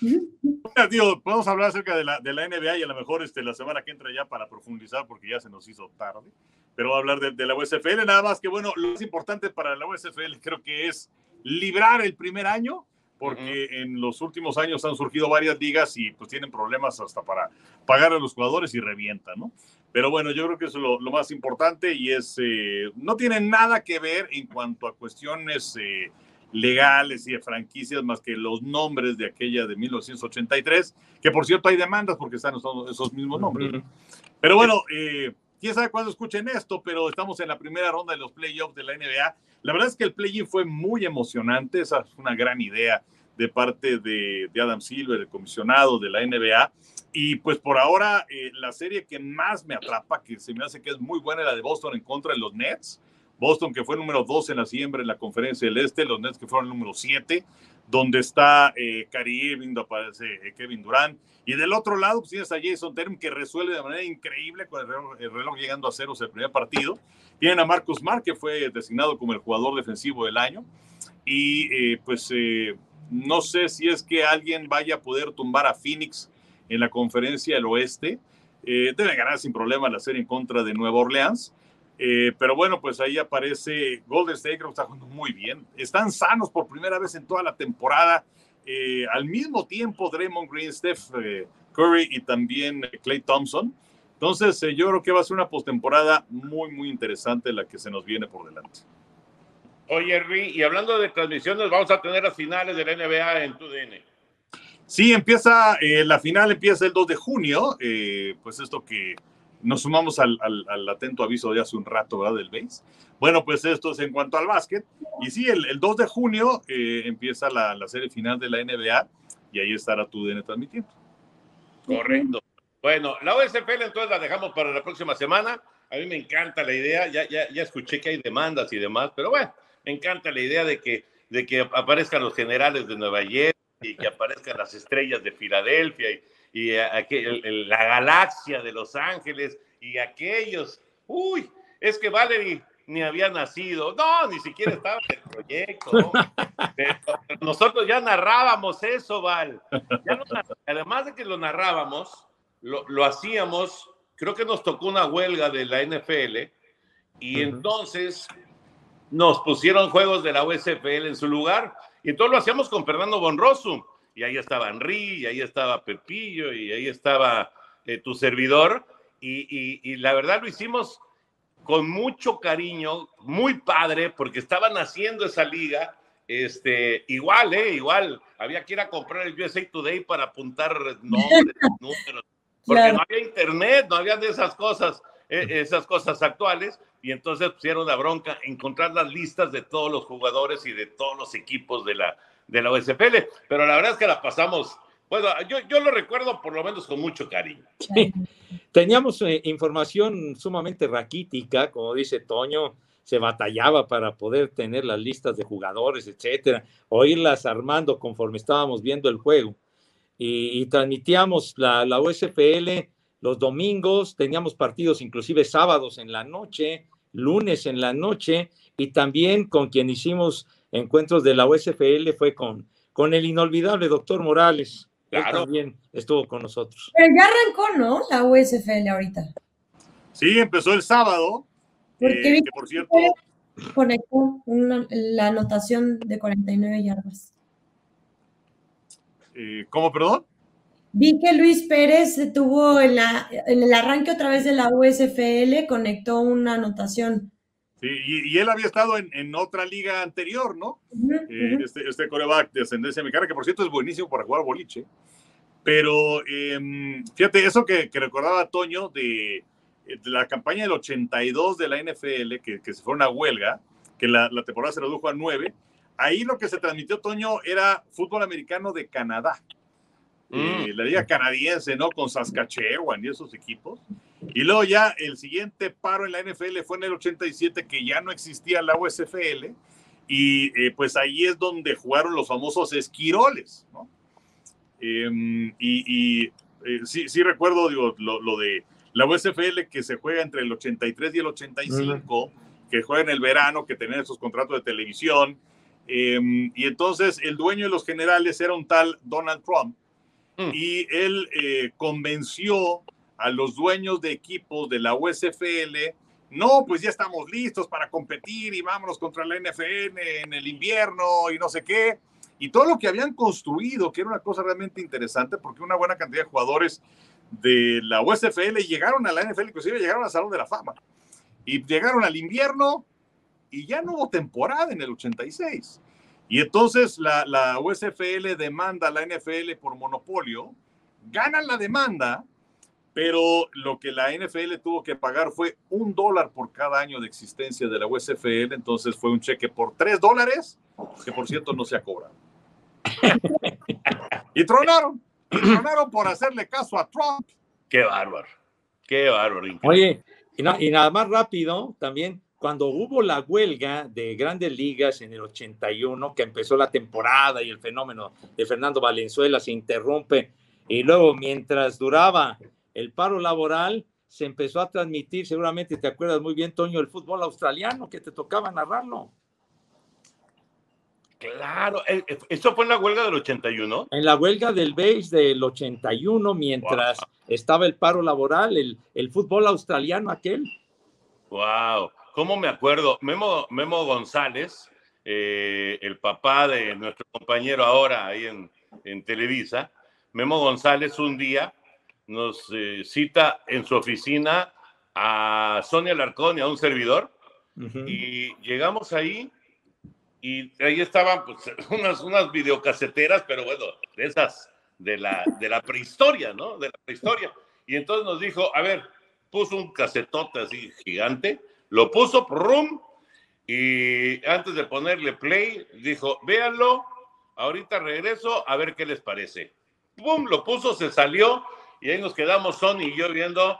Digo, podemos hablar acerca de la, de la NBA y a lo mejor este, la semana que entra ya para profundizar porque ya se nos hizo tarde. Pero voy a hablar de, de la USFL, nada más que bueno, lo más importante para la USFL creo que es librar el primer año, porque en los últimos años han surgido varias ligas y pues tienen problemas hasta para pagar a los jugadores y revientan, ¿no? Pero bueno, yo creo que eso es lo, lo más importante y es, eh, no tiene nada que ver en cuanto a cuestiones eh, legales y de franquicias más que los nombres de aquella de 1983, que por cierto hay demandas porque están esos, esos mismos nombres. ¿no? Pero bueno, eh, quién sabe cuándo escuchen esto, pero estamos en la primera ronda de los playoffs de la NBA. La verdad es que el play-in fue muy emocionante, esa es una gran idea de parte de, Adam Silver, el comisionado de la NBA. Y pues por ahora eh, la serie que más me atrapa, que se me hace que es muy buena, la de Boston en contra de los Nets. Boston que fue número 2 en la siembra en la conferencia del Este, los Nets que fueron número 7, donde está eh, Kyrie Irving, aparece eh, Kevin Durant. Y del otro lado, pues tienes a Jason Term que resuelve de manera increíble con el reloj, llegando a ceros el primer partido. Tienen a Marcus Smart, que fue designado como el jugador defensivo del año. Y pues no sé si es que alguien vaya a poder tumbar a Phoenix en la conferencia del oeste. Eh, deben ganar sin problema la serie en contra de Nueva Orleans. Eh, pero bueno, pues ahí aparece Golden State, creo que está jugando muy bien. Están sanos por primera vez en toda la temporada. Eh, al mismo tiempo, Draymond Green, Steph Curry y también Clay Thompson. Entonces, yo creo que va a ser una postemporada muy, muy interesante la que se nos viene por delante. Oye, Henry, y hablando de transmisiones, vamos a tener las finales de la NBA en tu DN. Sí, empieza, eh, la final empieza el 2 de junio, eh, pues esto que nos sumamos al, atento aviso de hace un rato, ¿verdad? Del base. Bueno, pues esto es en cuanto al básquet. Y sí, el, 2 de junio eh, empieza la, serie final de la NBA y ahí estará tu DN transmitiendo. Correcto. Bueno, la OSFL entonces la dejamos para la próxima semana. A mí me encanta la idea, ya, ya, ya escuché que hay demandas y demás, pero bueno, me encanta la idea de que, de que aparezcan los generales de Nueva York y que aparezcan las estrellas de Filadelfia y, y la galaxia de Los Ángeles y aquellos. Uy, es que Valerie ni había nacido. No, ni siquiera estaba en el proyecto. [laughs] nosotros ya narrábamos eso, Val. además de que lo narrábamos, lo, lo, hacíamos, creo que nos tocó una huelga de la NFL y entonces nos pusieron juegos de la USFL en su lugar. Y entonces lo hacíamos con Fernando Bonroso. Y ahí estaba Henry, y ahí estaba Pepillo, y ahí estaba eh, tu servidor. Y, la verdad lo hicimos con mucho cariño, muy padre, porque estaban haciendo esa liga. Este, igual, eh, igual, había que ir a comprar el USA Today para apuntar nombres, [laughs] números, porque no había internet, no había de esas cosas, eh, esas cosas actuales y entonces pusieron la bronca encontrar las listas de todos los jugadores y de todos los equipos de la, de la USFL, pero la verdad es que la pasamos, bueno, yo, yo lo recuerdo por lo menos con mucho cariño. Teníamos eh, información sumamente raquítica, como dice Toño, se batallaba para poder tener las listas de jugadores, etcétera, o irlas armando conforme estábamos viendo el juego. Y, transmitíamos la, la USFL los domingos, teníamos partidos inclusive sábados en la noche, lunes en la noche, y también con quien hicimos encuentros de la USFL fue con, con el inolvidable doctor Morales. Claro. también estuvo con nosotros. Pero ya arrancó, ¿no? La USFL ahorita. Sí, empezó el sábado. Porque eh, por cierto. Conectó la anotación de 49 yardas. Eh, ¿Cómo, perdón? Vi que Luis Pérez tuvo en, la, en el arranque otra vez de la USFL, conectó una anotación. Sí, y, él había estado en, otra liga anterior, ¿no? Eh, este, este, coreback de ascendencia mexicana, que por cierto es buenísimo para jugar boliche. Pero em, fíjate, eso que, recordaba Toño de, la campaña del 82 de la NFL, que, que se fue una huelga, que la, la temporada se redujo a nueve. Ahí lo que se transmitió, Toño, era fútbol americano de Canadá. Mm. Eh, la liga canadiense, ¿no? Con Saskatchewan y esos equipos. Y luego ya el siguiente paro en la NFL fue en el 87, que ya no existía la USFL, y eh, pues ahí es donde jugaron los famosos esquiroles, ¿no? Em, y, eh, sí, sí, recuerdo, digo, lo, de la USFL que se juega entre el 83 y el 85, que juega en el verano, que tenían esos contratos de televisión, em, y entonces el dueño de los generales era un tal Donald Trump, Mm. y él eh, convenció a los dueños de equipos de la USFL, no, pues ya estamos listos para competir y vámonos contra la NFL en el invierno y no sé qué. Y todo lo que habían construido, que era una cosa realmente interesante, porque una buena cantidad de jugadores de la USFL llegaron a la NFL, inclusive llegaron al Salón de la Fama. Y llegaron al invierno y ya no hubo temporada en el 86. Y entonces la, USFL demanda a la NFL por monopolio, ganan la demanda, pero lo que la NFL tuvo que pagar fue un dólar por cada año de existencia de la USFL, entonces fue un cheque por tres dólares, que por cierto no se ha cobrado. [laughs] y tronaron. Y tronaron por hacerle caso a Trump. Qué bárbaro. Qué bárbaro. increíble. Oye, y, y nada más rápido, también, cuando hubo la huelga de grandes ligas en el 81, que empezó la temporada y el fenómeno de Fernando Valenzuela se interrumpe, y luego mientras duraba el paro laboral, se empezó a transmitir, seguramente te acuerdas muy bien, Toño, el fútbol australiano, que te tocaba narrarlo. Claro, ¿eso fue en la huelga del 81? En la huelga del BASE del 81, mientras estaba el paro laboral, el, el fútbol australiano aquel. Wow, ¿cómo me acuerdo? Memo, Memo González, eh, el papá de nuestro compañero ahora ahí en, en Televisa, Memo González un día nos eh, cita en su oficina a Sonia Larcón y a un servidor y llegamos ahí y ahí estaban pues, [laughs] unas, unas videocaseteras, pero bueno, de esas, de la, de la prehistoria, ¿no? De la prehistoria. Y entonces nos dijo, a ver, puso un casetote así gigante, lo puso, rum, y antes de ponerle play, dijo, véanlo, ahorita regreso a ver qué les parece. Pum, lo puso, se salió, y ahí nos quedamos Sony y yo viendo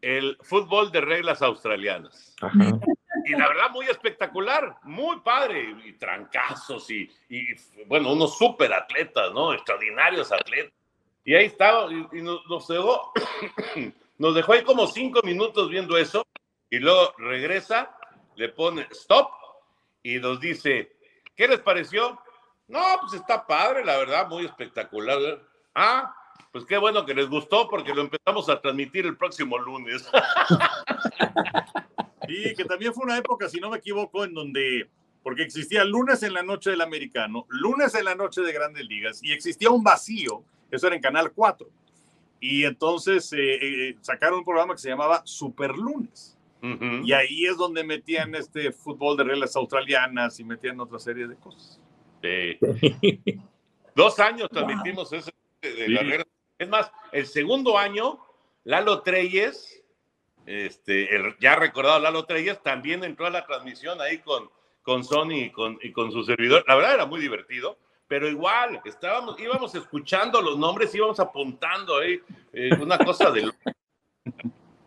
el fútbol de reglas australianas Ajá. y la verdad muy espectacular, muy padre, y trancazos y, y, bueno, unos súper atletas, ¿no? Extraordinarios atletas. Y ahí estaba, y, y nos, nos dejó, [coughs] nos dejó ahí como cinco minutos viendo eso, y luego regresa, le pone stop y nos dice, ¿qué les pareció? No, pues está padre, la verdad, muy espectacular. Ah, pues qué bueno que les gustó porque lo empezamos a transmitir el próximo lunes. [laughs] Y que también fue una época, si no me equivoco, en donde, porque existía lunes en la noche del americano, lunes en la noche de grandes ligas, y existía un vacío, eso era en Canal 4. Y entonces eh, eh, sacaron un programa que se llamaba Super Lunes. Ujú. Y ahí es donde metían este fútbol de reglas australianas y metían otra serie de cosas. Sí. Dos años transmitimos ese de, de la Sí. regla. Es más, el segundo año, Lalo Treyes, este, el ya recordado Lalo Treyes, también entró a la transmisión ahí con, con Sony y con, y con su servidor. La verdad era muy divertido, pero igual, estábamos, íbamos escuchando los nombres, íbamos apuntando ahí, eh, una cosa de,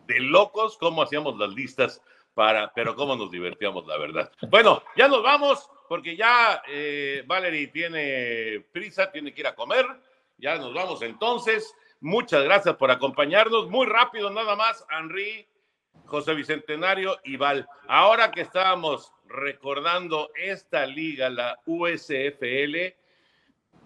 de locos, cómo hacíamos las listas para, pero cómo nos divertíamos, la verdad. Bueno, ya nos vamos, porque ya eh, Valerie tiene prisa, tiene que ir a comer. Nos vamos entonces. Muchas gracias por acompañarnos. Muy rápido, nada más, Henry, José Bicentenario y Val. Ahora que estábamos recordando esta liga, la USFL,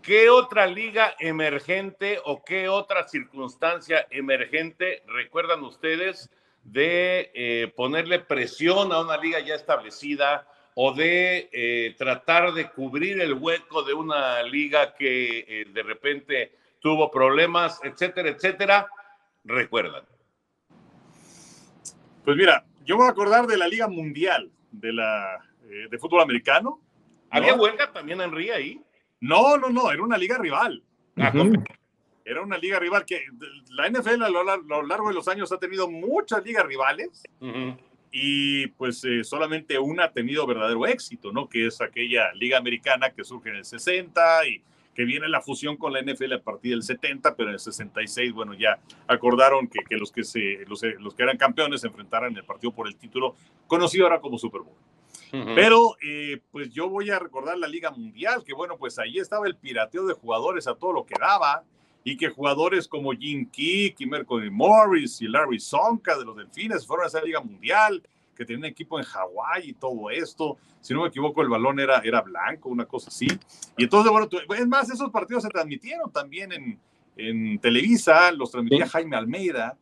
¿qué otra liga emergente o qué otra circunstancia emergente recuerdan ustedes de eh, ponerle presión a una liga ya establecida o de eh, tratar de cubrir el hueco de una liga que eh, de repente tuvo problemas, etcétera, etcétera? Recuerdan. Pues mira, yo me voy a acordar de la Liga Mundial de, la, eh, de fútbol americano. ¿Había ¿no? huelga también, Henry, ahí? No, no, no, era una liga rival. Ah. Era una liga rival que la NFL a lo, lar- lo largo de los años ha tenido muchas ligas rivales Ujú. Y pues eh, solamente una ha tenido verdadero éxito, ¿no? Que es aquella liga americana que surge en el 60 y que viene la fusión con la NFL a partir del 70, pero en el 66, bueno, ya acordaron que, que los, que se, los, los que eran campeones se enfrentaran en el partido por el título, conocido ahora como Super Bowl. Pero eh, pues yo voy a recordar la Liga Mundial, que bueno, pues ahí estaba el pirateo de jugadores a todo lo que daba, y que jugadores como Jim Kick y Mercury Morris y Larry Sonka de los Delfines fueron a esa Liga Mundial, que tenía un equipo en Hawái y todo esto. Si no me equivoco, el balón era, era blanco, una cosa así. Y entonces, bueno, tú- es más, esos partidos se transmitieron también en, en Televisa, los transmitía Sí. Jaime Almeida,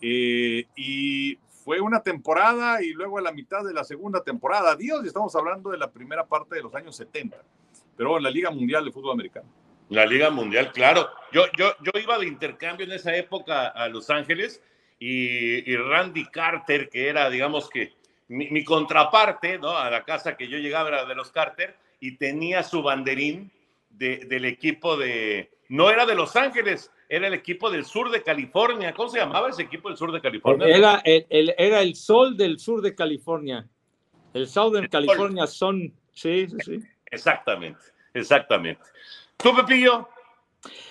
eh, y fue una temporada y luego a la mitad de la segunda temporada. Dios, y estamos hablando de la primera parte de los años 70, pero en la Liga Mundial de Fútbol Americano. La Liga Mundial, claro. Yo, yo, yo iba de intercambio en esa época a Los Ángeles y, y Randy Carter, que era, digamos que, mi, mi contraparte, ¿no? A la casa que yo llegaba era de los Carter y tenía su banderín de- del equipo de... No era de Los Ángeles, era el equipo del sur de California. ¿Cómo se llamaba ese equipo del sur de California? Era el, el- era el sol del sur de California. El Southern El sol. California Sun. Sí, sí, sí. Exactamente, exactamente. ¿Tú, Pepillo?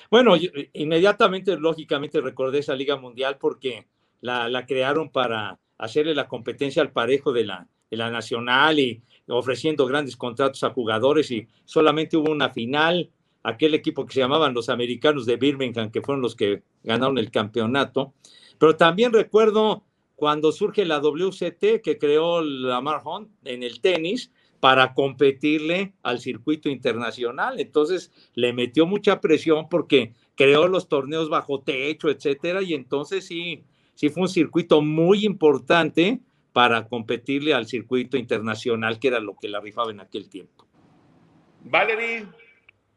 Bueno, inmediatamente, lógicamente, recordé esa Liga Mundial porque la, crearon para hacerle la competencia al parejo de la, de la Nacional y ofreciendo grandes contratos a jugadores y solamente hubo una final, aquel equipo que se llamaban los americanos de Birmingham, que fueron los que ganaron el campeonato. Pero también recuerdo cuando surge la WCT que creó Lamar Hunt en el tenis para competirle al circuito internacional. Entonces le metió mucha presión porque creó los torneos bajo techo, etcétera, y entonces sí, sí fue un circuito muy importante para competirle al circuito internacional, que era lo que la rifaba en aquel tiempo. Valerie.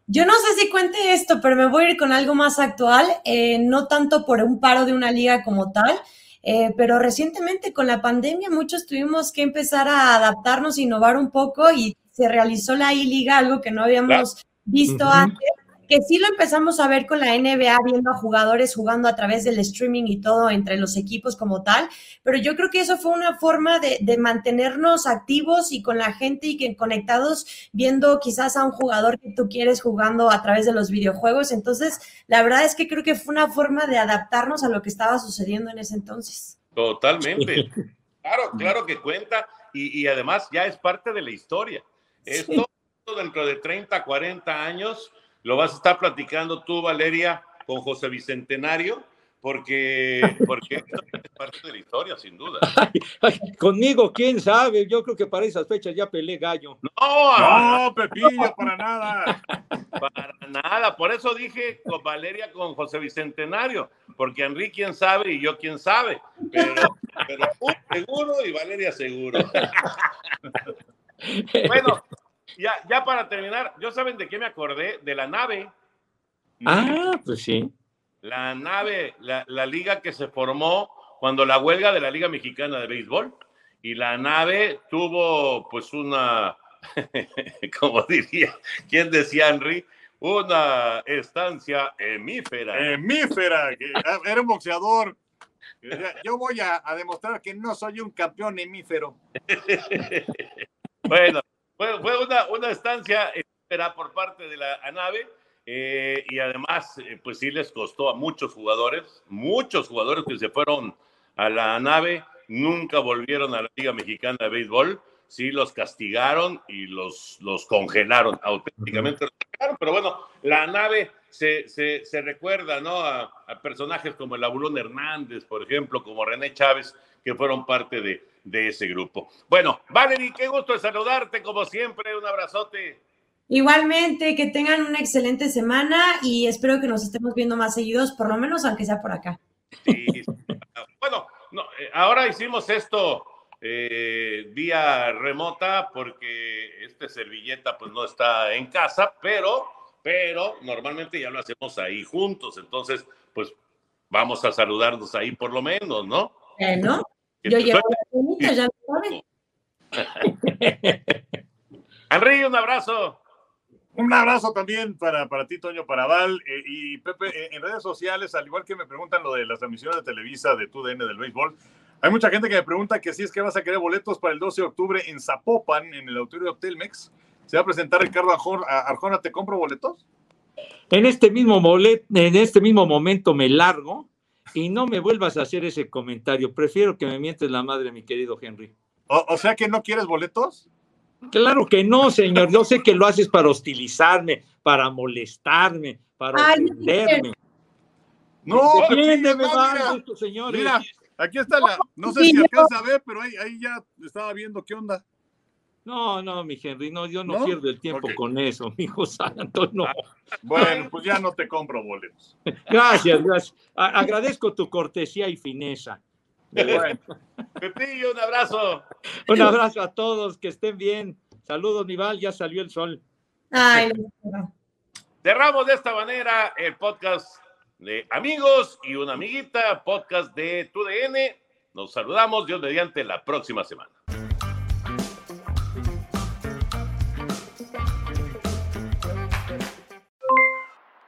Yo no sé si cuente esto, pero me voy a ir con algo más actual, eh, no tanto por un paro de una liga como tal, eh, pero recientemente con la pandemia muchos tuvimos que empezar a adaptarnos, innovar un poco y se realizó la I-Liga, algo que no habíamos visto antes que sí lo empezamos a ver con la NBA, viendo a jugadores jugando a través del streaming y todo entre los equipos como tal, pero yo creo que eso fue una forma de, mantenernos activos y con la gente y que conectados, viendo quizás a un jugador que tú quieres jugando a través de los videojuegos. Entonces, la verdad es que creo que fue una forma de adaptarnos a lo que estaba sucediendo en ese entonces. Totalmente. Claro, claro que cuenta y, además ya es parte de la historia. Esto dentro de 30, 40 años lo vas a estar platicando tú, Valeria, con José Bicentenario, porque, porque es parte de la historia, sin duda. [laughs] conmigo, quién sabe, yo creo que para esas fechas ya pelé gallo. No, no, Pepillo, para nada. Para nada, por eso dije con Valeria, con José Bicentenario, porque Enrique quién sabe y yo quién sabe, pero, pero seguro y Valeria seguro. [laughs] bueno, ya, ya para terminar, ¿yo saben de qué me acordé? De la nave. Ah, pues sí. La nave, la, la liga que se formó cuando la huelga de la Liga Mexicana de Béisbol. Y la nave tuvo, pues, una, [laughs] como diría, ¿quién decía Henry? Una estancia hemífera. Hemífera, que era un boxeador. Yo voy a, a demostrar que no soy un campeón hemífero. [laughs] bueno, fue, una, una, estancia espera por parte de la ANAVE eh, y además, eh, pues sí les costó a muchos jugadores, muchos jugadores que se fueron a la ANAVE, nunca volvieron a la Liga Mexicana de Béisbol, sí los castigaron y los, los congelaron, auténticamente pero bueno, la nave se, se, se recuerda, ¿no? A, a, personajes como el Abulón Hernández, por ejemplo, como René Chávez, que fueron parte de, de ese grupo. Bueno, Valerie, qué gusto saludarte, como siempre, un abrazote. Igualmente, que tengan una excelente semana y espero que nos estemos viendo más seguidos, por lo menos aunque sea por acá. Sí, bueno, no, eh, ahora hicimos esto eh, vía remota porque este servilleta pues no está en casa, pero, pero normalmente ya lo hacemos ahí juntos, entonces pues vamos a saludarnos ahí por lo menos, ¿no? Bueno, yo llevo la ya lo saben. [laughs] Henry, un abrazo. Un abrazo también para, para ti, Toño Paraval. Eh, y Pepe, eh, en redes sociales, al igual que me preguntan lo de las transmisiones de Televisa de TUDN del béisbol, hay mucha gente que me pregunta que si es que vas a querer boletos para el 12 de octubre en Zapopan, en el auditorio Telmex. Se va a presentar Ricardo Arjona. ¿Te compro boletos? En este mismo, en este mismo momento me largo y no me vuelvas a hacer ese comentario. Prefiero que me mientes la madre, mi querido Henry. O, sea que no quieres boletos? Claro que no, señor. Yo sé que lo haces para hostilizarme, para molestarme, para ofenderme. No, entiéndeme más, señores. Mira, aquí está la. No sé si alcanza a ver, pero ahí, ahí ya estaba viendo qué onda. No, no, mi Henry, no, yo no, pierdo el tiempo con eso, [laughs] mi hijo santo, no. Bueno, pues ya no te compro boletos. Gracias, gracias. agradezco tu cortesía y fineza. Pepillo, un abrazo. Un abrazo a todos, que estén bien. Saludos, Nival, ya salió el sol. Ay, Cerramos de esta manera el podcast de amigos y una amiguita, podcast de TUDN. Nos saludamos, Dios mediante, la próxima semana.